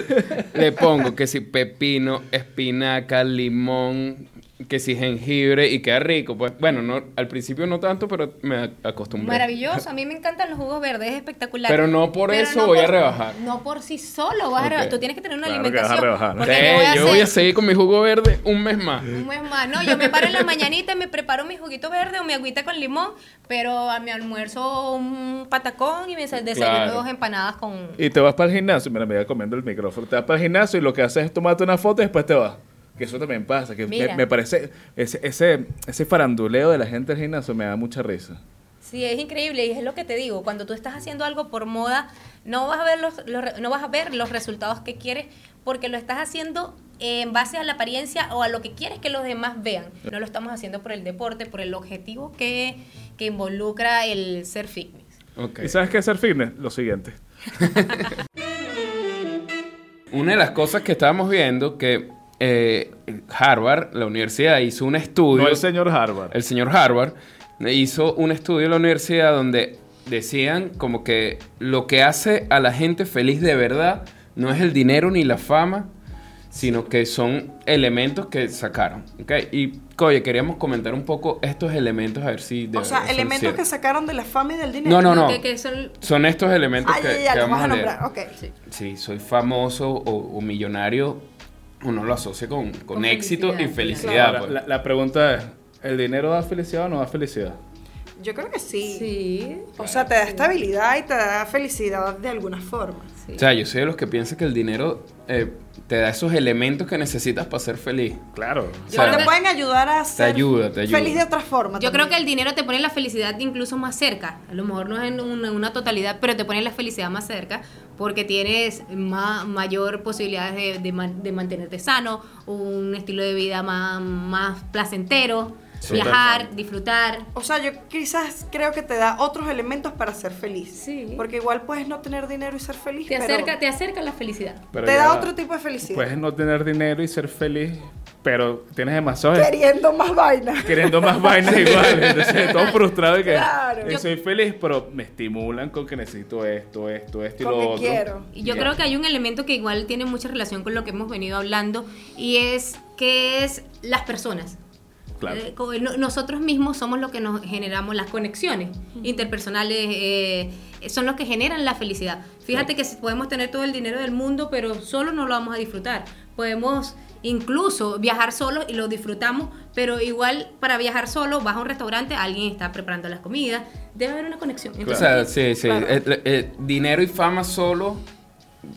le pongo que si pepino, espinaca, limón, que si jengibre y queda rico. Pues bueno, no, al principio no tanto, pero me acostumbré. Maravilloso, a mí me encantan los jugos verdes, es espectacular. Pero no por eso voy a rebajar. No por sí solo vas a rebajar. Tú tienes que tener una Claro que vas a alimentación. rebajar, Sí, yo voy a yo voy a hacer seguir con mi jugo verde un mes más. un mes más. No, yo me paro en la mañanita y me preparo mi juguito verde o mi agüita con limón, pero a mi almuerzo un patacón y me desayuno Claro. dos empanadas con... Y te vas para el gimnasio, mira, me voy comiendo el micrófono. Te vas para el gimnasio y lo que haces es tomarte una foto y después te vas. Que eso también pasa. Que me, parece. Ese, ese, ese faranduleo de la gente del gimnasio me da mucha risa. Sí, es increíble y es lo que te digo, cuando tú estás haciendo algo por moda, no vas a ver los, no vas a ver los resultados que quieres porque lo estás haciendo en base a la apariencia o a lo que quieres que los demás vean. No lo estamos haciendo por el deporte, por el objetivo que, que involucra el ser fitness. ¿Y sabes qué es ser fitness? Lo siguiente. Una de las cosas que estábamos viendo que eh, Harvard, la universidad, hizo un estudio. No el señor Harvard. el señor Harvard hizo un estudio en la universidad donde decían como que lo que hace a la gente feliz de verdad no es el dinero ni la fama, sino que son elementos que sacaron. ¿ok? Y, oye, queríamos comentar un poco estos elementos, a ver si... de O sea, elementos que ciertos. sacaron de la fama y del dinero. No, no, no. Que- que son- Son estos elementos Ah, que, ya, ya, que vamos a a leer. nombrar. Ok. Si soy famoso o, o millonario, uno lo asocia con, con, Con éxito y felicidad, pues. la, la pregunta es: ¿el dinero da felicidad o no da felicidad? Yo creo que sí. Sí. O sea, te da estabilidad y te da felicidad de alguna forma. sí. O sea, yo soy de los que piensan que el dinero eh, te da esos elementos que necesitas para ser feliz. Claro. O Yo sea, creo te pueden ayudar a ser ayuda, te ayuda. feliz de otra forma. Yo creo que el dinero te pone la felicidad incluso más cerca. A lo mejor no es en una, una totalidad, pero te pone la felicidad más cerca porque tienes ma- mayor posibilidades de, de man- de mantenerte sano, un estilo de vida más, más placentero, Sí. viajar, disfrutar. O sea, yo quizás creo que te da otros elementos para ser feliz. Sí. Porque igual puedes no tener dinero y ser feliz. Te pero acerca, te acerca a la felicidad. Pero te da otro tipo de felicidad. Puedes no tener dinero y ser feliz, pero tienes demasiado. Queriendo más vainas. Queriendo más vainas iguales. Entonces, todo frustrado y que Claro. Yo- soy feliz, pero me estimulan con que necesito esto, esto, esto y Con lo que otro. quiero. Y yo Ya. creo que hay un elemento que igual tiene mucha relación con lo que hemos venido hablando y es que es las personas. Claro. Eh, nosotros mismos somos los que nos generamos las conexiones interpersonales, eh, son los que generan la felicidad. Fíjate que si podemos tener todo el dinero del mundo, pero solo no lo vamos a disfrutar. Podemos incluso viajar solo y lo disfrutamos, pero igual para viajar solo vas a un restaurante, alguien está preparando las comidas, debe haber una conexión. O sea, sí, sí. Claro. Eh, eh, dinero y fama solo.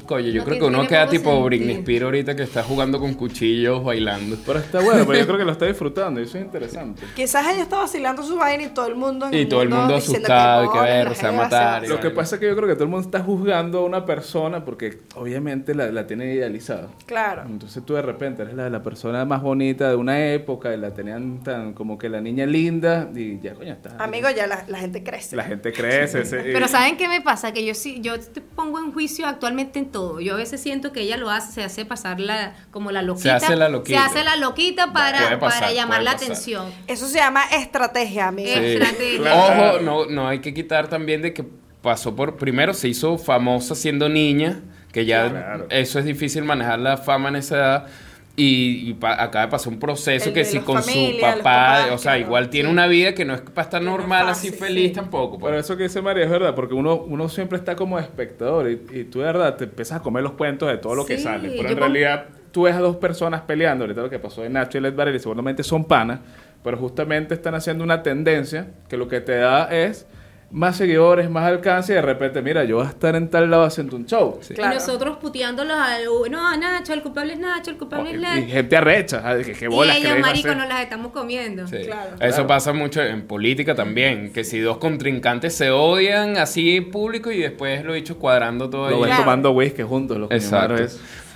Coño, yo No creo que uno queda tipo sentido. Britney Spears ahorita que está jugando con cuchillos, bailando. Pero está bueno, pero yo creo que lo está disfrutando y eso es interesante. Quizás ella está vacilando su vaina y todo el mundo en Y todo el mundo asustado y que "Coño, ver, se va a matar". Lo que pasa es que yo creo que todo el mundo está juzgando a una persona porque obviamente la, la tiene idealizada. Claro. Entonces tú de repente eres la, la persona más bonita de una época y la tenían tan como que la niña linda y ya coño está. Amigo, ya la, la gente crece. La gente crece. se- Pero ¿saben qué me pasa? Que yo sí, yo te pongo en juicio actualmente en todo. Yo a veces siento que ella lo hace, se hace pasar la, como la loquita. hace la loquita. Se hace la loquita para, pasar, para llamar la pasar. atención. Eso se llama estrategia, amigo. Estrategia. Ojo, no, no hay que quitar también de que pasó por. Primero se hizo famosa siendo niña, que ya Claro. eso es difícil manejar la fama en esa edad. Y, y pa- acaba de pasar un proceso El que si con familia, su papá, papás, o sea, claro. igual tiene Sí. una vida que no es para estar Que no es normal, fácil, así feliz sí. tampoco. pues. Pero eso que dice María es verdad, porque uno, uno siempre está como espectador y, y tú de verdad te empiezas a comer los cuentos de todo lo que sale. Pero en realidad tú ves a dos personas peleando, ahorita lo que pasó de Nacho y Led Varela, y seguramente son panas, pero justamente están haciendo una tendencia que lo que te da es más seguidores, más alcance y de repente, mira, yo voy a estar en tal lado haciendo un show. Claro. Y nosotros puteándolos al no, Nacho, el culpable es Nacho, el culpable es Y, y Nacho. gente arrecha, ¿sabes? que, que Y bolas que ellos, marico, hacer. nos las estamos comiendo. Sí. Claro. Eso Claro. pasa mucho en política también, que si dos contrincantes se odian así en público y después lo dicho cuadrando todo Lo ven Claro. tomando whisky juntos, los Exacto.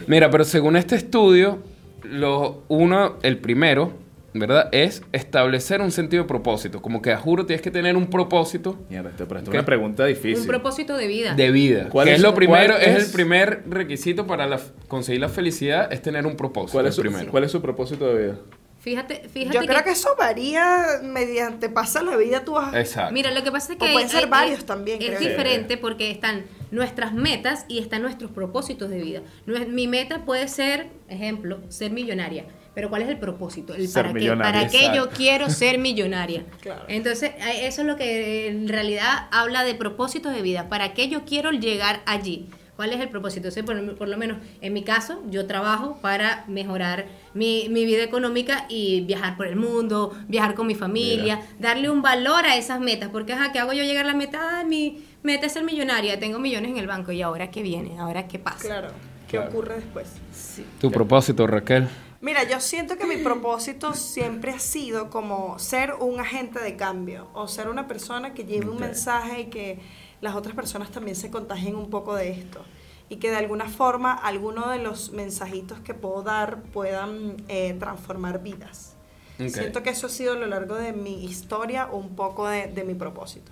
Mira, pero según este estudio, lo, uno, el primero, ¿verdad? Es establecer un sentido de propósito. Como que a juro tienes que tener un propósito Mierda, te presto una pregunta difícil. Un propósito de vida. de vida. ¿Cuál que es es, lo primero, es? es- el primer requisito para la- conseguir la felicidad, es tener un propósito. ¿Cuál es, su, primero. ¿Cuál es su propósito de vida? Fíjate, fíjate Yo creo que eso varía mediante pasa la vida tú vas... Exacto. Mira, lo que pasa es O que pueden hay- ser hay- varios es- también, Es creo. diferente porque están nuestras metas y están nuestros propósitos de vida. Mi meta puede ser, ejemplo, ser millonaria. Pero ¿cuál es el propósito? El Ser para qué, para qué yo quiero ser millonaria. Claro. Entonces, eh, eso es lo que en realidad habla de propósitos de vida. ¿Para qué yo quiero llegar allí? ¿Cuál es el propósito? Entonces, por, por lo menos en mi caso, yo trabajo para mejorar mi, mi vida económica y viajar por el mundo, viajar con mi familia, darle un valor a esas metas. Porque, ajá, ¿qué hago yo llegar a la meta? Ah, mi meta es ser millonaria, tengo millones en el banco. ¿Y ahora qué viene? ¿Ahora qué pasa? Claro. ¿Qué ocurre después? Tu propósito, Raquel. Mira, yo siento que mi propósito siempre ha sido como ser un agente de cambio o ser una persona que lleve un mensaje y que las otras personas también se contagien un poco de esto y que de alguna forma alguno de los mensajitos que puedo dar puedan eh, transformar vidas. Ok. Siento que eso ha sido a lo largo de mi historia un poco de, de mi propósito.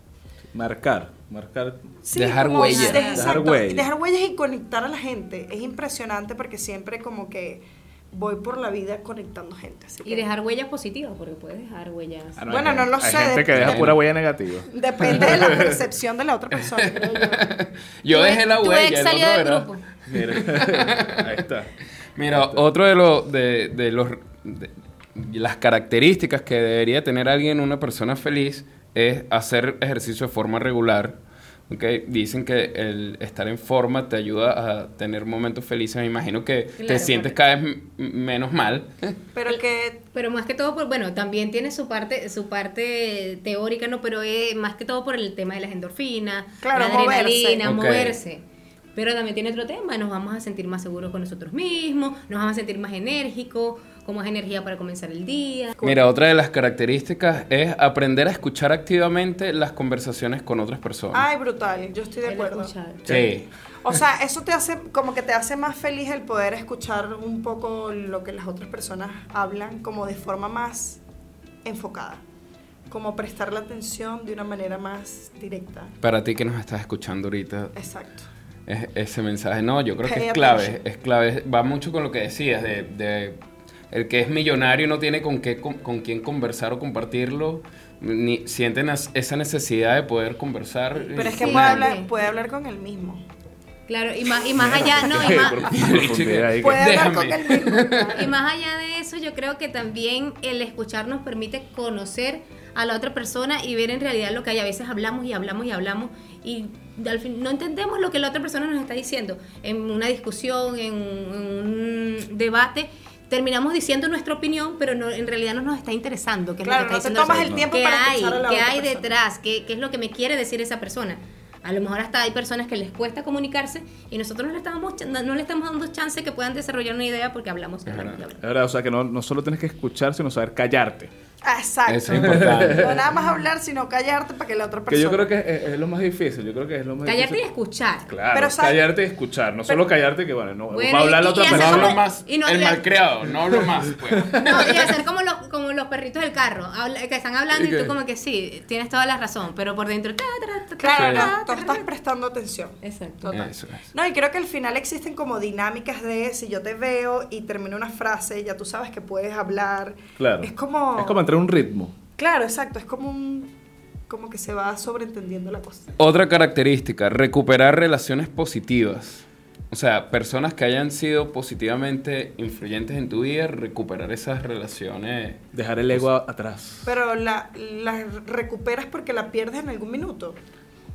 Marcar, marcar. Sí, Dejar como huella. de- Dejar dejar huellas y conectar a la gente. Es impresionante porque siempre como que voy por la vida conectando gente. así Y que- dejar huellas positivas, porque puedes dejar huellas. Ah, Bueno, hay no lo hay sé, gente que deja depende. pura huella negativa. Depende de la percepción de la otra persona. yo. Dejé la tu huella. ex salió del grupo. Mira, ahí está. Mira, otro de, los de, de los de las características que debería tener alguien, una persona feliz, es hacer ejercicio de forma regular. ¿Ok? Dicen que el estar en forma te ayuda a tener momentos felices. Me imagino que te sientes cada vez menos mal. Pero que Pero más que todo, por, bueno, también tiene su parte su parte teórica, ¿no? Pero es más que todo por el tema de las endorfinas, Claro, la adrenalina, moverse. Moverse. Pero también tiene otro tema, nos vamos a sentir más seguros con nosotros mismos, nos vamos a sentir más enérgicos, con más energía para comenzar el día. Mira, otra de las características es aprender a escuchar activamente las conversaciones con otras personas. Ay, brutal, yo estoy de acuerdo. escuchar. sí. O sea, eso te hace, como que te hace más feliz el poder escuchar un poco lo que las otras personas hablan, como de forma más enfocada. Como prestarle atención de una manera más directa. Para ti que nos estás escuchando ahorita, Exacto. Es- ese mensaje. No, yo creo que es clave, attention. es clave. Va mucho con lo que decías, de, de el que es millonario no tiene con qué con, con quién conversar o compartirlo, ni sienten as- esa necesidad de poder conversar. Pero es que puede hablar, puede hablar con él mismo. Claro, y más, y más allá, no, y más, Profundidad ahí que- Puede hablar Déjame. con él mismo. Y más allá de eso, yo creo que también el escuchar nos permite conocer a la otra persona y ver en realidad lo que hay. A veces hablamos y hablamos y hablamos y al fin no entendemos lo que la otra persona nos está diciendo. En una discusión, en un debate, terminamos diciendo nuestra opinión, pero no, en realidad no nos está interesando. qué es lo que no está te diciendo tomas el tiempo ¿Qué para hay? escuchar a la ¿Qué otra hay persona. detrás? ¿Qué, ¿Qué es lo que me quiere decir esa persona? A lo mejor hasta hay personas que les cuesta comunicarse y nosotros no le estamos, no le estamos dando chance que puedan desarrollar una idea porque hablamos y hablamos. Es verdad, o sea que no, no solo tienes que escuchar, sino saber callarte. Exacto. Eso es importante. No nada más hablar, sino callarte para que la otra Que persona. yo creo que es, es lo más difícil. Yo creo que es lo más Callarte y difícil. escuchar. Claro, Pero, callarte y escuchar. No solo callarte que, bueno, no, Bueno, va a hablar la y- otra y No persona. hablo como- más. y no el malcriado, no hablo más. Pues. No, y hacer como los, como los perritos del carro, que están hablando y tú como que sí, tienes toda la razón, pero por dentro... ta, ta, ta, ta, Claro, no, tú estás ta. prestando atención. Exacto. Total. Eso es. No, y creo que al final existen como dinámicas de si yo te veo y termino una frase, ya tú sabes que puedes hablar. Claro. Es como. Es como entrar un ritmo. Claro, exacto. Es como un. Como que se va sobreentendiendo la cosa. Otra característica, recuperar relaciones positivas. O sea, personas que hayan sido positivamente influyentes en tu vida, recuperar esas relaciones. Dejar el ego atrás. Pero la, la recuperas porque la pierdes en algún minuto.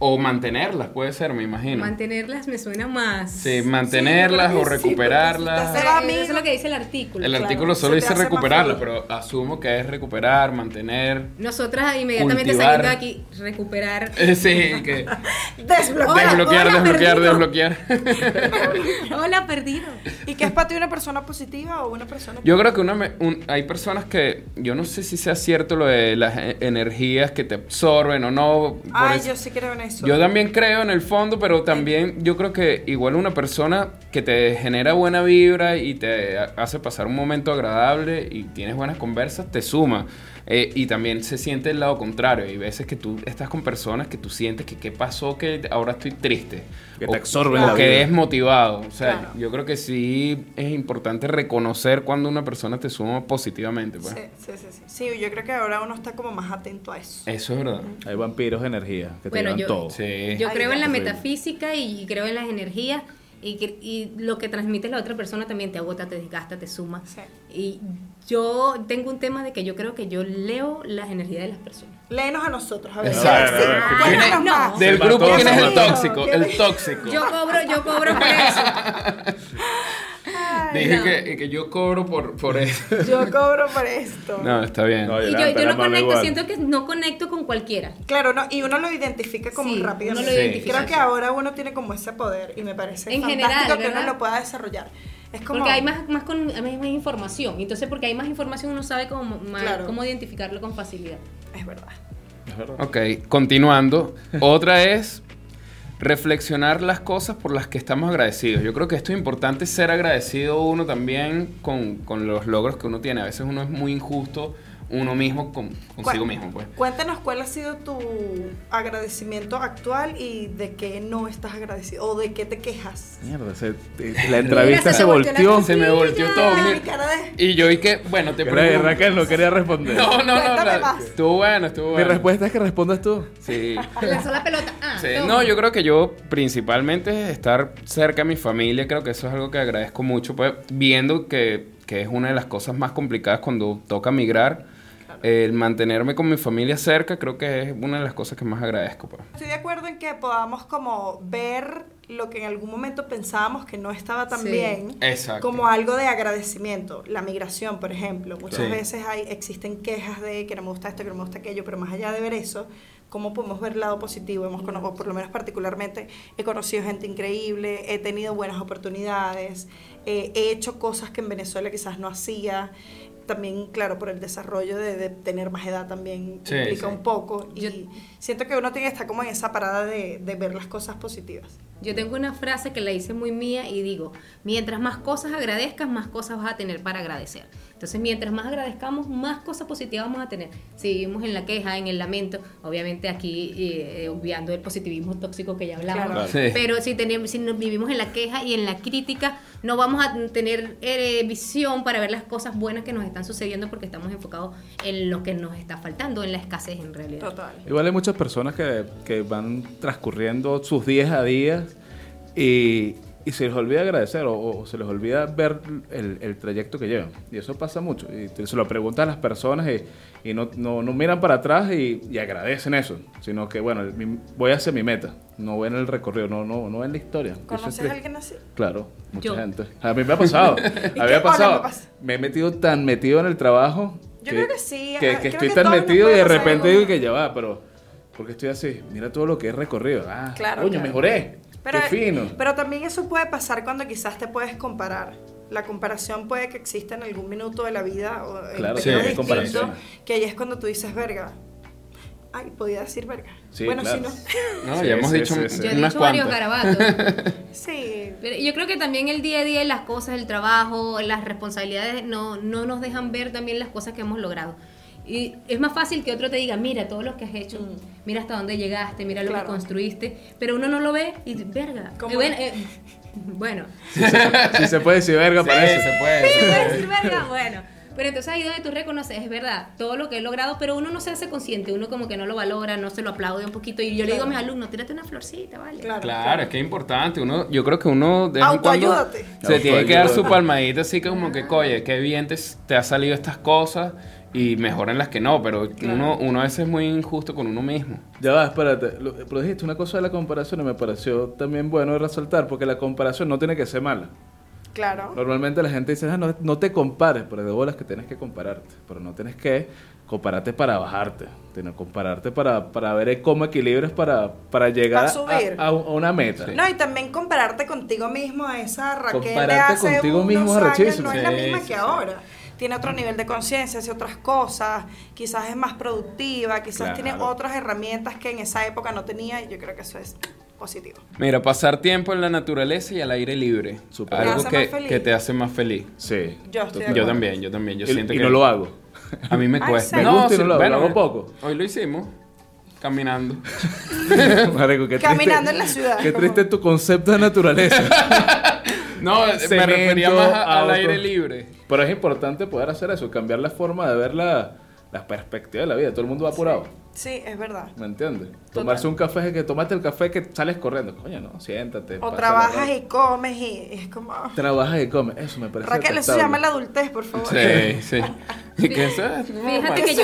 O mantenerlas, puede ser, me imagino. Mantenerlas me suena más. Sí, mantenerlas Sí, o sí, recuperarlas. eso es lo que dice el artículo. El claro, artículo solo dice recuperarlas, pero asumo que es recuperar, mantener. Nosotras inmediatamente Cultivar. saliendo de aquí, recuperar. Eh, Sí, que Desbloquear. Hola, desbloquear, hola, desbloquear, perdido. desbloquear. Hola, perdido. ¿Y qué es para ti una persona positiva o una persona Yo creo que una me- un- hay personas que, yo no sé si sea cierto lo de las e- energías que te absorben o no. Ay, eso- yo sí creo en eso. Yo también creo en el fondo, pero también yo creo que igual una persona que te genera buena vibra y te hace pasar un momento agradable y tienes buenas conversas, te suma. Eh, y también se siente el lado contrario. Hay veces que tú estás con personas que tú sientes que qué pasó que ahora estoy triste. Que o, te absorben o la que vida. desmotivado. O sea, Claro. yo creo que sí es importante reconocer cuando una persona te suma positivamente. Pues. Sí, sí, sí, sí. Sí, yo creo que ahora uno está como más atento a eso. Eso es verdad. Hay vampiros de energía que te Bueno, llevan yo- todo. Sí. Yo Ay, creo en la metafísica y creo en las energías y, que- y lo que transmite la otra persona también te agota, te desgasta, te suma. Sí. Y yo tengo un tema de que yo creo que yo leo las energías de las personas. Léenos a nosotros, a ver. Exacto. Sí, ¿Quién cuéntanos es? más. Del grupo, ¿quién es el tóxico? El tóxico. Yo cobro, yo cobro por eso. Dije no. que, que yo cobro por, por eso. Yo cobro por esto. No, está bien. No, Y yo, no conecto, igual. siento que no conecto con cualquiera. Claro, no, y uno lo identifica como Sí, rápido. uno lo Sí. identifica. Creo que ahora uno tiene como ese poder y me parece En fantástico general, que uno lo pueda desarrollar. Es como Porque hay más, más, con, hay más información. Entonces, porque hay más información, uno sabe cómo, Claro. cómo identificarlo con facilidad. Es verdad. Es verdad. Ok, continuando. Otra es reflexionar las cosas por las que estamos agradecidos. Yo creo que esto es importante ser agradecido uno también con, con los logros que uno tiene. A veces uno es muy injusto uno mismo con, consigo mismo, pues. Cuéntanos cuál ha sido tu agradecimiento actual y de qué no estás agradecido o de qué te quejas. Mierda, se- te- la entrevista Mira, se se te volteó. Se me volteó todo. Mi cara de... Y yo y que, bueno, te pregunto. Raquel no quería responder. No, no, no. La- más. Estuvo bueno, estuvo Mi bueno. respuesta es que respondas tú. Sí. Lanzó la pelota. Ah, Sí, no, yo creo que yo principalmente es estar cerca de mi familia, creo que eso es algo que agradezco mucho, pues viendo que, que es una de las cosas más complicadas cuando toca migrar, el mantenerme con mi familia cerca creo que es una de las cosas que más agradezco. Pues. Estoy de acuerdo en que podamos como ver lo que en algún momento pensábamos que no estaba tan Sí. bien Exacto. como algo de agradecimiento. La migración, por ejemplo. Muchas Sí. veces hay, existen quejas de que no me gusta esto, que no me gusta aquello, pero más allá de ver eso, ¿cómo podemos ver el lado positivo? Hemos cono- o por lo menos particularmente, he conocido gente increíble, he tenido buenas oportunidades, eh, he hecho cosas que en Venezuela quizás no hacía. También, claro, por el desarrollo de, de tener más edad también Sí, implica sí. un poco. Y Yo- siento que uno tiene que estar como en esa parada de, de ver las cosas positivas. Yo tengo una frase que la hice muy mía y digo, mientras más cosas agradezcas, más cosas vas a tener para agradecer. Entonces, mientras más agradezcamos, más cosas positivas vamos a tener. Si vivimos en la queja, en el lamento, obviamente aquí eh, eh, obviando el positivismo tóxico que ya hablábamos, Claro. Sí. pero si, tenemos, si nos vivimos en la queja y en la crítica, no vamos a tener eh, visión para ver las cosas buenas que nos están sucediendo porque estamos enfocados en lo que nos está faltando, en la escasez en realidad. Total. Igual hay muchas personas que, que van transcurriendo sus días a días y, y se les olvida agradecer o, o se les olvida ver el, el trayecto que llevan. Y eso pasa mucho. Y te- se lo preguntan a las personas y, y no, no, no miran para atrás y, y agradecen eso, sino que, bueno, mi- voy hacia mi meta, no ven el recorrido, no, no, no ven la historia. ¿Conoces a alguien así? Claro, mucha Yo. gente. A mí me ha pasado. A mí me ha pasado. me he metido tan metido en el trabajo. Yo creo que sí, Que, ah, que creo estoy que tan metido y de repente algo. digo que ya va, pero. porque estoy así? Mira todo lo que he recorrido. Ah, Claro, coño, claro. mejoré. Pero, Qué fino. pero también eso puede pasar cuando quizás te puedes comparar. La comparación puede que exista en algún minuto de la vida o en Claro, sí, hay distintos, comparaciones. que ahí es cuando tú dices verga. Ay, podía decir verga. Sí, bueno, claro. sí, ¿no? No, Sí, ya hemos sí, dicho sí, sí. Yo he dicho varios garabatos. Sí. Pero yo creo que también el día a día y las cosas, el trabajo, las responsabilidades no, no nos dejan ver también las cosas que hemos logrado. Y es más fácil que otro te diga, mira todo lo que has hecho, mira hasta dónde llegaste, mira lo Claro. que construiste, pero uno no lo ve y verga. ¿Cómo Eh, bueno, no? eh, bueno, Si se puede decir verga, Sí, parece. se puede. ¿Puedes se puede. decir verga? Bueno. Pero entonces ahí donde tú reconoces, es verdad, todo lo que he logrado, pero uno no se hace consciente, uno como que no lo valora, no se lo aplaude un poquito. Y yo le digo a mis alumnos, tírate una florcita, ¿vale? Claro. Claro, es que es importante. Uno, yo creo que uno de vez en cuando Autoayúdate. se tiene que dar su palmadita así como que, oye, qué bien te, te ha salido estas cosas y mejor en las que no, pero uno, uno a veces es muy injusto con uno mismo. Ya va, espérate. Lo- Pero dijiste una cosa de la comparación y me pareció también bueno de resaltar, porque la comparación no tiene que ser mala. Claro. Normalmente la gente dice, ah, no, no te compares, pero de bolas que tienes que compararte. Pero no tienes que compararte para bajarte, sino compararte para, para ver cómo equilibras para, para llegar Para subir. a, a una meta. No, y también compararte contigo mismo a esa Raquel de Compararte hace contigo unos mismo es años no es la misma sí, que sí. ahora. Tiene otro nivel de conciencia, hace otras cosas, quizás es más productiva, quizás tiene otras herramientas que en esa época no tenía y yo creo que eso es positivo. Mira, pasar tiempo en la naturaleza y al aire libre. Súper. Algo ¿Te hace que, que te hace más feliz. Sí. Yo estoy de Yo también, yo también. Yo Y, siento y que no lo hago. A mí me ¿en cuesta. Me gusta y no lo hago, bueno, lo hago poco. Hoy lo hicimos. Caminando. Marico, qué triste- Caminando en la ciudad, Qué como- triste tu concepto de naturaleza. No, me Cemento, refería más a- al aire libre. Pero es importante poder hacer eso, cambiar la forma de ver la, la perspectiva de la vida. Todo el mundo va apurado. Sí, es verdad. ¿Me entiendes? Tomarse un café es que tomaste el café que sales corriendo. Coño, no, siéntate. O trabajas y comes y es como... Trabajas y comes. Eso me parece. Raquel, eso se llama la adultez, por favor. Sí, sí. Y eso es normal. Fíjate que yo,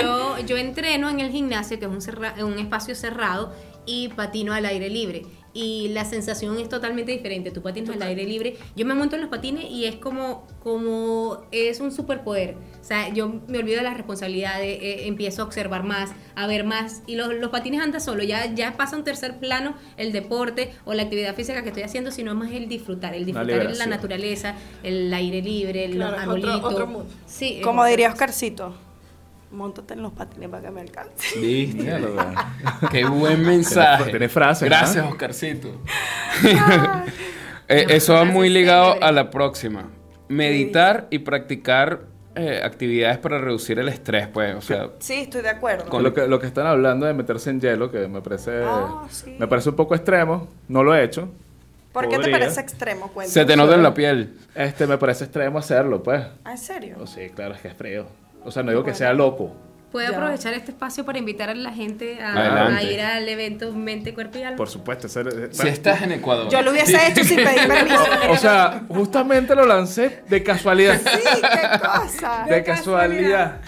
yo, yo entreno en el gimnasio, que es un, cerra- un espacio cerrado, y patino al aire libre. Y la sensación es totalmente diferente. Tú patinas al aire libre. Yo me monto en los patines y es como, como es un superpoder. O sea, yo me olvido de las responsabilidades, eh, empiezo a observar más, a ver más. Y los, los patines andan solo. Ya, ya pasa a un tercer plano el deporte o la actividad física que estoy haciendo, sino más el disfrutar. El disfrutar en la liberación. naturaleza, el aire libre, Claro, arbolitos. otro mood. Sí, Como diría Oscarcito, montate en los patines para que me alcance. Listo. Mierda. Qué buen mensaje. Tiene frase, Gracias, ¿no? Oscarcito. Eh, eso va muy ligado a la próxima. Meditar y practicar eh, actividades para reducir el estrés, pues. O sea, Sí, estoy de acuerdo. Con lo que, lo que están hablando de meterse en hielo, que me parece, Ah, sí. me parece un poco extremo, no lo he hecho. ¿Por qué te parece extremo? Cuéntame. se te nota en la piel. Este me parece extremo hacerlo, pues. Ah, ¿En serio? Oh, sí, claro, es que es frío. O sea, no digo que sea loco. Puedo Ya. aprovechar este espacio para invitar a la gente a, ir al evento Mente, Cuerpo y Alma. Por supuesto. Si estás en Ecuador. Yo lo hubiese hecho sin pedir permiso. O sea, justamente lo lancé de casualidad. Sí, qué cosa. De casualidad.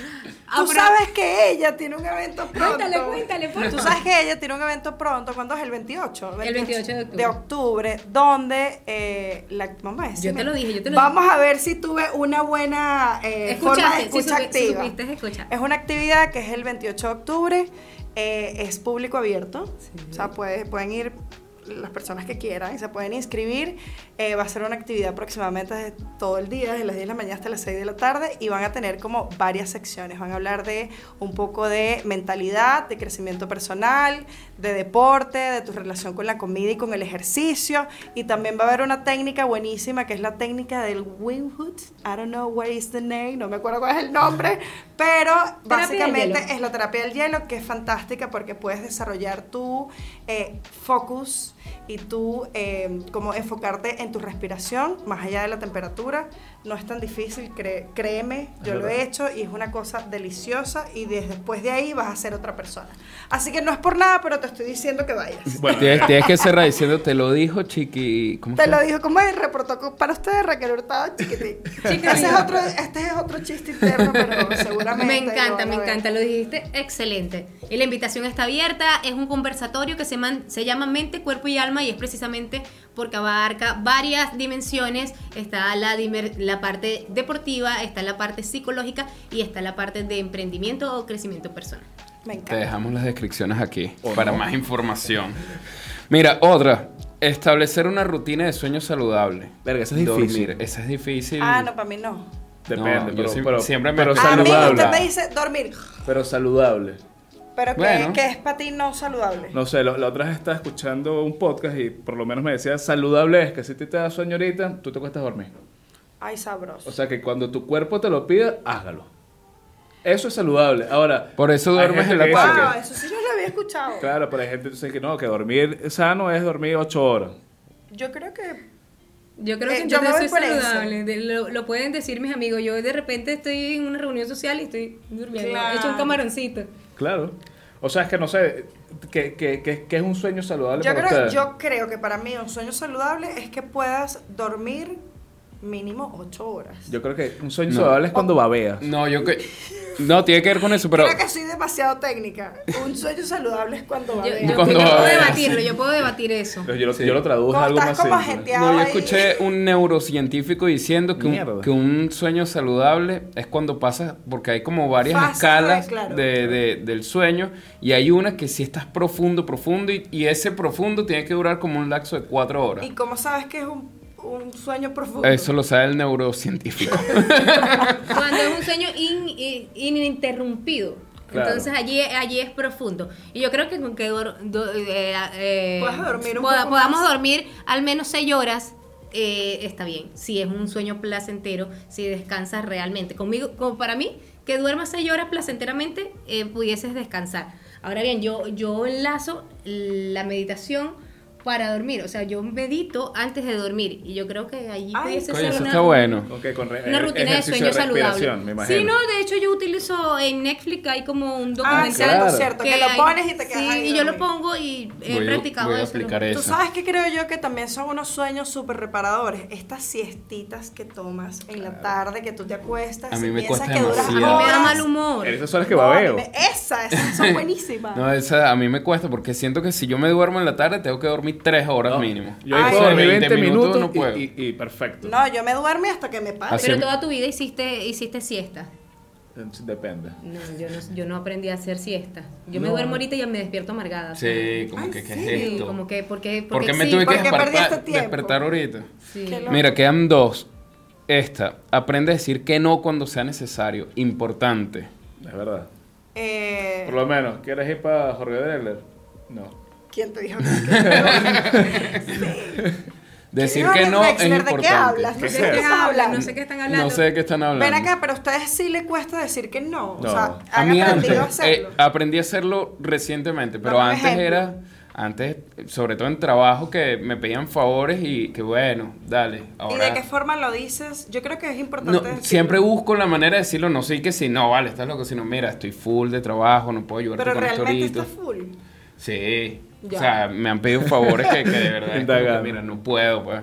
Tú sabes que ella tiene un evento pronto. Cuéntale, cuéntale, por Tú sabes que ella tiene un evento pronto. ¿Cuándo es el 28? El 28 de octubre. octubre, donde eh, la vamos a decir, Yo te lo dije, yo te lo Vamos a ver si tuve una buena eh, forma de si escucha si activa. supiste. Es una actividad que es el 28 de octubre. eh, es público abierto. O sea, puede- pueden ir las personas que quieran se pueden inscribir. Eh, va a ser una actividad aproximadamente de todo el día, desde las 10 de la mañana hasta las 6 de la tarde, y van a tener como varias secciones. Van a hablar de un poco de mentalidad, de crecimiento personal, de deporte, de tu relación con la comida y con el ejercicio. Y también va a haber una técnica buenísima que es la técnica del Wim Hof. I don't know what is the name, no me acuerdo cuál es el nombre, pero básicamente es la terapia del hielo que es fantástica porque puedes desarrollar tu eh, focus y tú eh, como enfocarte en tu respiración más allá de la temperatura. No es tan difícil, cre- créeme, yo lo he hecho y es una cosa deliciosa y des- después de ahí vas a ser otra persona. Así que no es por nada, pero te estoy diciendo que vayas. Bueno, Tienes, tienes que cerrar diciendo, te lo dijo, chiqui. ¿Cómo Te lo dijo, ¿cómo es? Reportó para ustedes Raquel Hurtado, chiquitín. Ese es otro, este es otro chiste interno, pero seguramente. Me encanta, me encanta, lo dijiste excelente. Y la invitación está abierta, es un conversatorio que se, man- se llama Mente, Cuerpo y Alma y es precisamente porque abarca varias dimensiones. Está la, parte deportiva, está la parte psicológica y está la parte de emprendimiento o crecimiento personal. Me Te dejamos las descripciones aquí ¿O para no? más información. Mira, otra. Establecer una rutina de sueño saludable. Verga, eso es difícil. Dormir. Esa es difícil. Ah, no, para mí no. Depende, No, yo pero, siempre- pero- siempre me- pero Ah, A mí saludable. usted me dice dormir, Pero saludable. Pero que, Bueno. que es para ti no saludable. No sé, la otra vez estaba escuchando un podcast y por lo menos me decía, saludable es que si te da sueño ahorita, tú te cuestas dormir. Ay, sabroso. O sea que cuando tu cuerpo te lo pida, hágalo. Eso es saludable. Ahora, Por eso duermes en la parque. que- eso sí yo lo había escuchado. Claro, pero hay gente que dice que no, que dormir sano es dormir ocho horas. Yo creo que Yo creo Eh, que yo yo voy soy saludable. de- lo, lo pueden decir mis amigos. Yo de repente estoy en una reunión social y estoy durmiendo. Claro. He hecho un camaroncito. Claro. O sea, es que no sé, que, que, que, que es un sueño saludable yo para creo, ustedes. yo creo que para mí un sueño saludable es que puedas dormir mínimo ocho horas. Yo creo que un sueño No. saludable es cuando babeas. No, yo que. No, tiene que ver con eso, pero. Creo que soy demasiado técnica. Un sueño saludable es cuando babeas. yo- Cuando yo puedo debatirlo, yo puedo debatir eso. Yo, lo, Sí. yo lo traduje a Cuando algo estás más como simple. No, yo ahí. escuché un neurocientífico diciendo que un, que un sueño saludable es cuando pasas, porque hay como varias escalas claro. de, de- del sueño y hay una que si estás profundo, profundo y, y ese profundo tiene que durar como un lapso de cuatro horas. ¿Y cómo sabes que es un un sueño profundo? Eso lo sabe el neurocientífico. Cuando es un sueño in- in- ininterrumpido. Claro. Entonces allí, allí es profundo. Y yo creo que con que dor- do- eh, eh, Puedas dormir un poda- poco podamos más. dormir al menos seis horas, eh, está bien. Si es un sueño placentero, si descansas realmente. Conmigo, como para mí, que duermas seis horas placenteramente, eh, pudieses descansar. Ahora bien, yo, yo enlazo la meditación para dormir. O sea, yo medito antes de dormir. Y yo creo que allí Ay, pudiese ser eso una, está bueno. Ok, con re- una eh, rutina de sueño saludable. me imagino. Sí, no, de hecho yo utilizo en Netflix hay como un Ah, documental. cierto, cierto, que, lo pones y te quedas sí, ahí y yo lo pongo y he Voy a- practicado voy a eso. aplicar lo- Tú eso. sabes que creo yo que también son unos sueños súper reparadores. Estas siestitas que tomas en la tarde, que tú te acuestas A mí me cuesta que duras A mí me da mal humor. Esas horas que No, babeo. me- Esas, esas son buenísimas. No, esa a mí me cuesta porque siento que si yo me duermo en la tarde tengo que dormir tres horas No, mínimo. Yo Ay. puedo de dormir 20 minutos, no y- puedo. y, y perfecto. No, yo me duermo hasta que me. Así- Pero toda tu vida hiciste hiciste siesta. Depende. No, yo no, yo no aprendí a hacer siesta. Yo me duermo ahorita y ya me despierto amargada. Sí, como Ay, que ¿qué sí. es sí, esto? como que porque ¿Por qué porque me sí, tuve que porque despertar, tiempo. despertar ahorita? sí. Qué loco. Mira, quedan dos. Esta, aprende a decir que no cuando sea necesario. Importante. Es verdad. Eh, Por lo menos, ¿quieres ir para Jorge Drexler? No. ¿Quién te dijo que Decir que no es Drexler, ¿de qué importante. hablas? ¿Qué ¿De es qué estás hablan? No sé qué están hablando. No sé de qué están hablando. Ven acá, pero a ustedes sí les cuesta decir que no. O No. sea, A antes, aprendido a eh, hacerlo. aprendí a hacerlo recientemente, pero antes ejemplo. era, antes, sobre todo en trabajo, que me pedían favores y que bueno, dale. ¿Y de qué forma lo dices? Yo creo que es No, importante decirlo. siempre busco la manera de decirlo, no sé que si no, vale, estás loco, sino mira, estoy full de trabajo, no puedo ayudarte Pero con esto realmente ahorita. está full. Sí. Ya. O sea, me han pedido favores que, que de verdad es como que, Indagando. mira, no puedo, pues.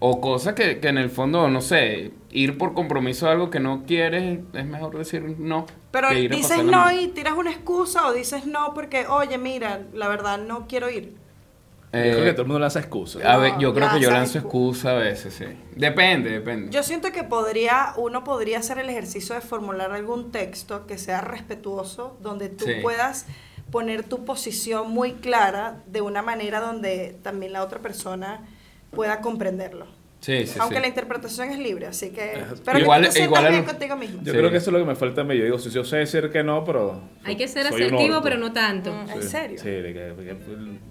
O cosas que, que en el fondo, no sé, ir por compromiso a algo que no quieres, es mejor decir no. Pero que ir a dices no mal. y tiras una excusa o dices no porque, oye, mira, la verdad no quiero ir. Eh, yo creo que todo el mundo lanza excusas. a ver, No, yo creo que yo lanzo excu- excusa a veces, sí. Depende, depende. Yo siento que podría, uno podría hacer el ejercicio de formular algún texto que sea respetuoso, donde tú Sí. puedas poner tu posición muy clara de una manera donde también la otra persona pueda comprenderlo. Sí, sí, Aunque sí. la interpretación es libre, así que... Pero Igual- que tú te sientas igual bien el- contigo mismo. Yo Sí. creo que eso es lo que me falta a mí. Yo digo, si yo sé decir que no, pero... Hay que ser asertivo, pero no tanto. Mm, ¿En Sí, serio? Sí, de que- de que-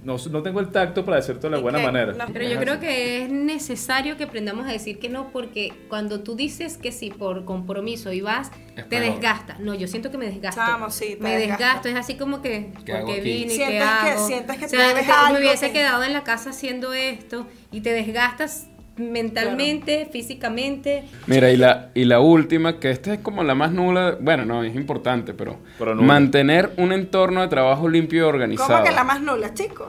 no, no tengo el tacto para decirte de la ¿Y buena qué? manera. No. Pero yo creo que es necesario que aprendamos a decir que no, porque cuando tú dices que sí por compromiso y vas, Es te desgasta. No, yo siento que me desgasto. Chamo, sí, te me desgasta. desgasto, es así como que, ¿Qué hago porque aquí? vine, Sientes ¿qué que- hago? sientes que o te sea, te- me hubiese que- quedado en la casa haciendo esto y te desgastas mentalmente, físicamente. Mira, y la, y la última, que esta es como la más nula, bueno, no, es importante, pero, mantener un entorno de trabajo limpio y organizado. ¿Cómo que la más nula, chicos?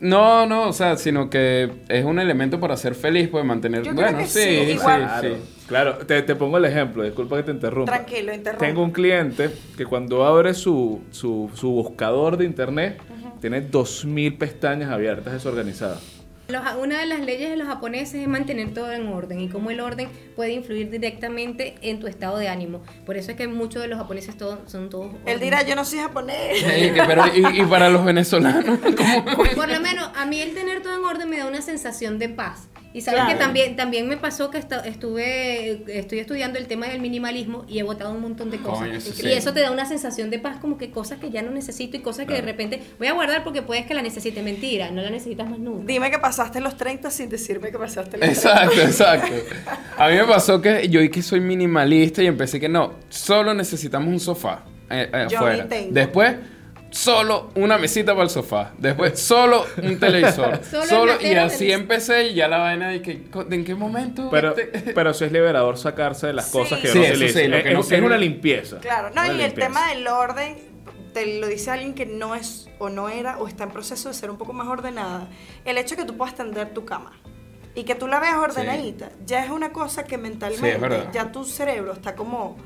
No, no, o sea, sino que es un elemento para ser feliz, pues mantener... Yo creo bueno, que sí, sí, sí. Claro, sí. claro. Te, te pongo el ejemplo, disculpa que te interrumpa. Tranquilo, interrumpa. Tengo un cliente que cuando abre su, su, su buscador de internet, tiene 2.000 pestañas abiertas desorganizadas. Los- una de las leyes de los japoneses es mantener todo en orden y cómo el orden puede influir directamente en tu estado de ánimo. Por eso es que muchos de los japoneses todos, son todos... Él dirá, yo no soy japonés. Sí, que- pero, y, y para los venezolanos, ¿cómo? Por lo menos a mí el tener todo en orden me da una sensación de paz. Y sabes Claro. que también, también me pasó que estuve, estoy estudiando el tema del minimalismo y he botado un montón de cosas. Coño, eso y sí. eso te da una sensación de paz, como que cosas que ya no necesito y cosas que de repente voy a guardar porque puedes que la necesite. Mentira, no la necesitas más nunca. Dime que pasaste los 30 sin decirme que pasaste los 30. Exacto, exacto. A mí me pasó que yo y que soy minimalista y empecé que no, solo necesitamos un sofá eh, eh, Yo afuera. tengo. Después, solo una mesita para el sofá. Después, solo un televisor. Solo y así del- empecé y ya la vaina de que, ¿en qué momento? Pero, este- pero sí es liberador sacarse de las Sí. cosas que Sí, no se sí, lo es, que no es- sirve. es una limpieza. Claro, no, y el tema del orden, te lo dice alguien que no es o no era o está en proceso de ser un poco más ordenada. El hecho de que tú puedas tender tu cama y que tú la veas ordenadita, ya es una cosa que mentalmente, ya tu cerebro está como,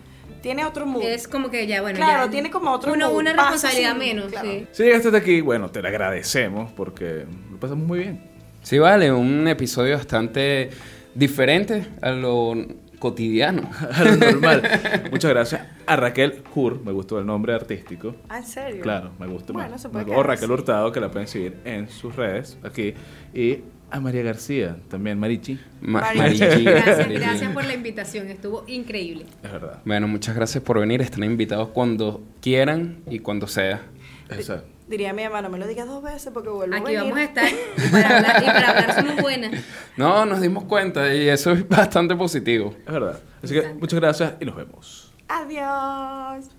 tiene otro mood. Es como que ya, bueno, Claro, ya- tiene como otro uno, mood, una responsabilidad sin- menos, claro. sí. Si llegaste hasta aquí, bueno, te lo agradecemos porque lo pasamos muy bien. Sí, vale, un episodio bastante diferente a lo cotidiano. A lo normal. Muchas gracias a Raquel Hur, me gustó el nombre artístico. Ah, ¿en serio? Claro, me gusta Bueno, más. se puede o quedar Raquel así. Hurtado, que la pueden seguir en sus redes aquí. Y A María García, también, Marichi. Ma- Marichi. Marichi. Gracias, gracias por la invitación, estuvo increíble. Es verdad. Bueno, muchas gracias por venir. Están invitados cuando quieran y cuando sea. Eso. Diría mi mamá, no me lo digas dos veces porque vuelvo a Aquí venir. vamos a estar y para hablar, y para hablar somos buenas. No, nos dimos cuenta y eso es bastante positivo. Es verdad. Así que muchas gracias y nos vemos. Adiós.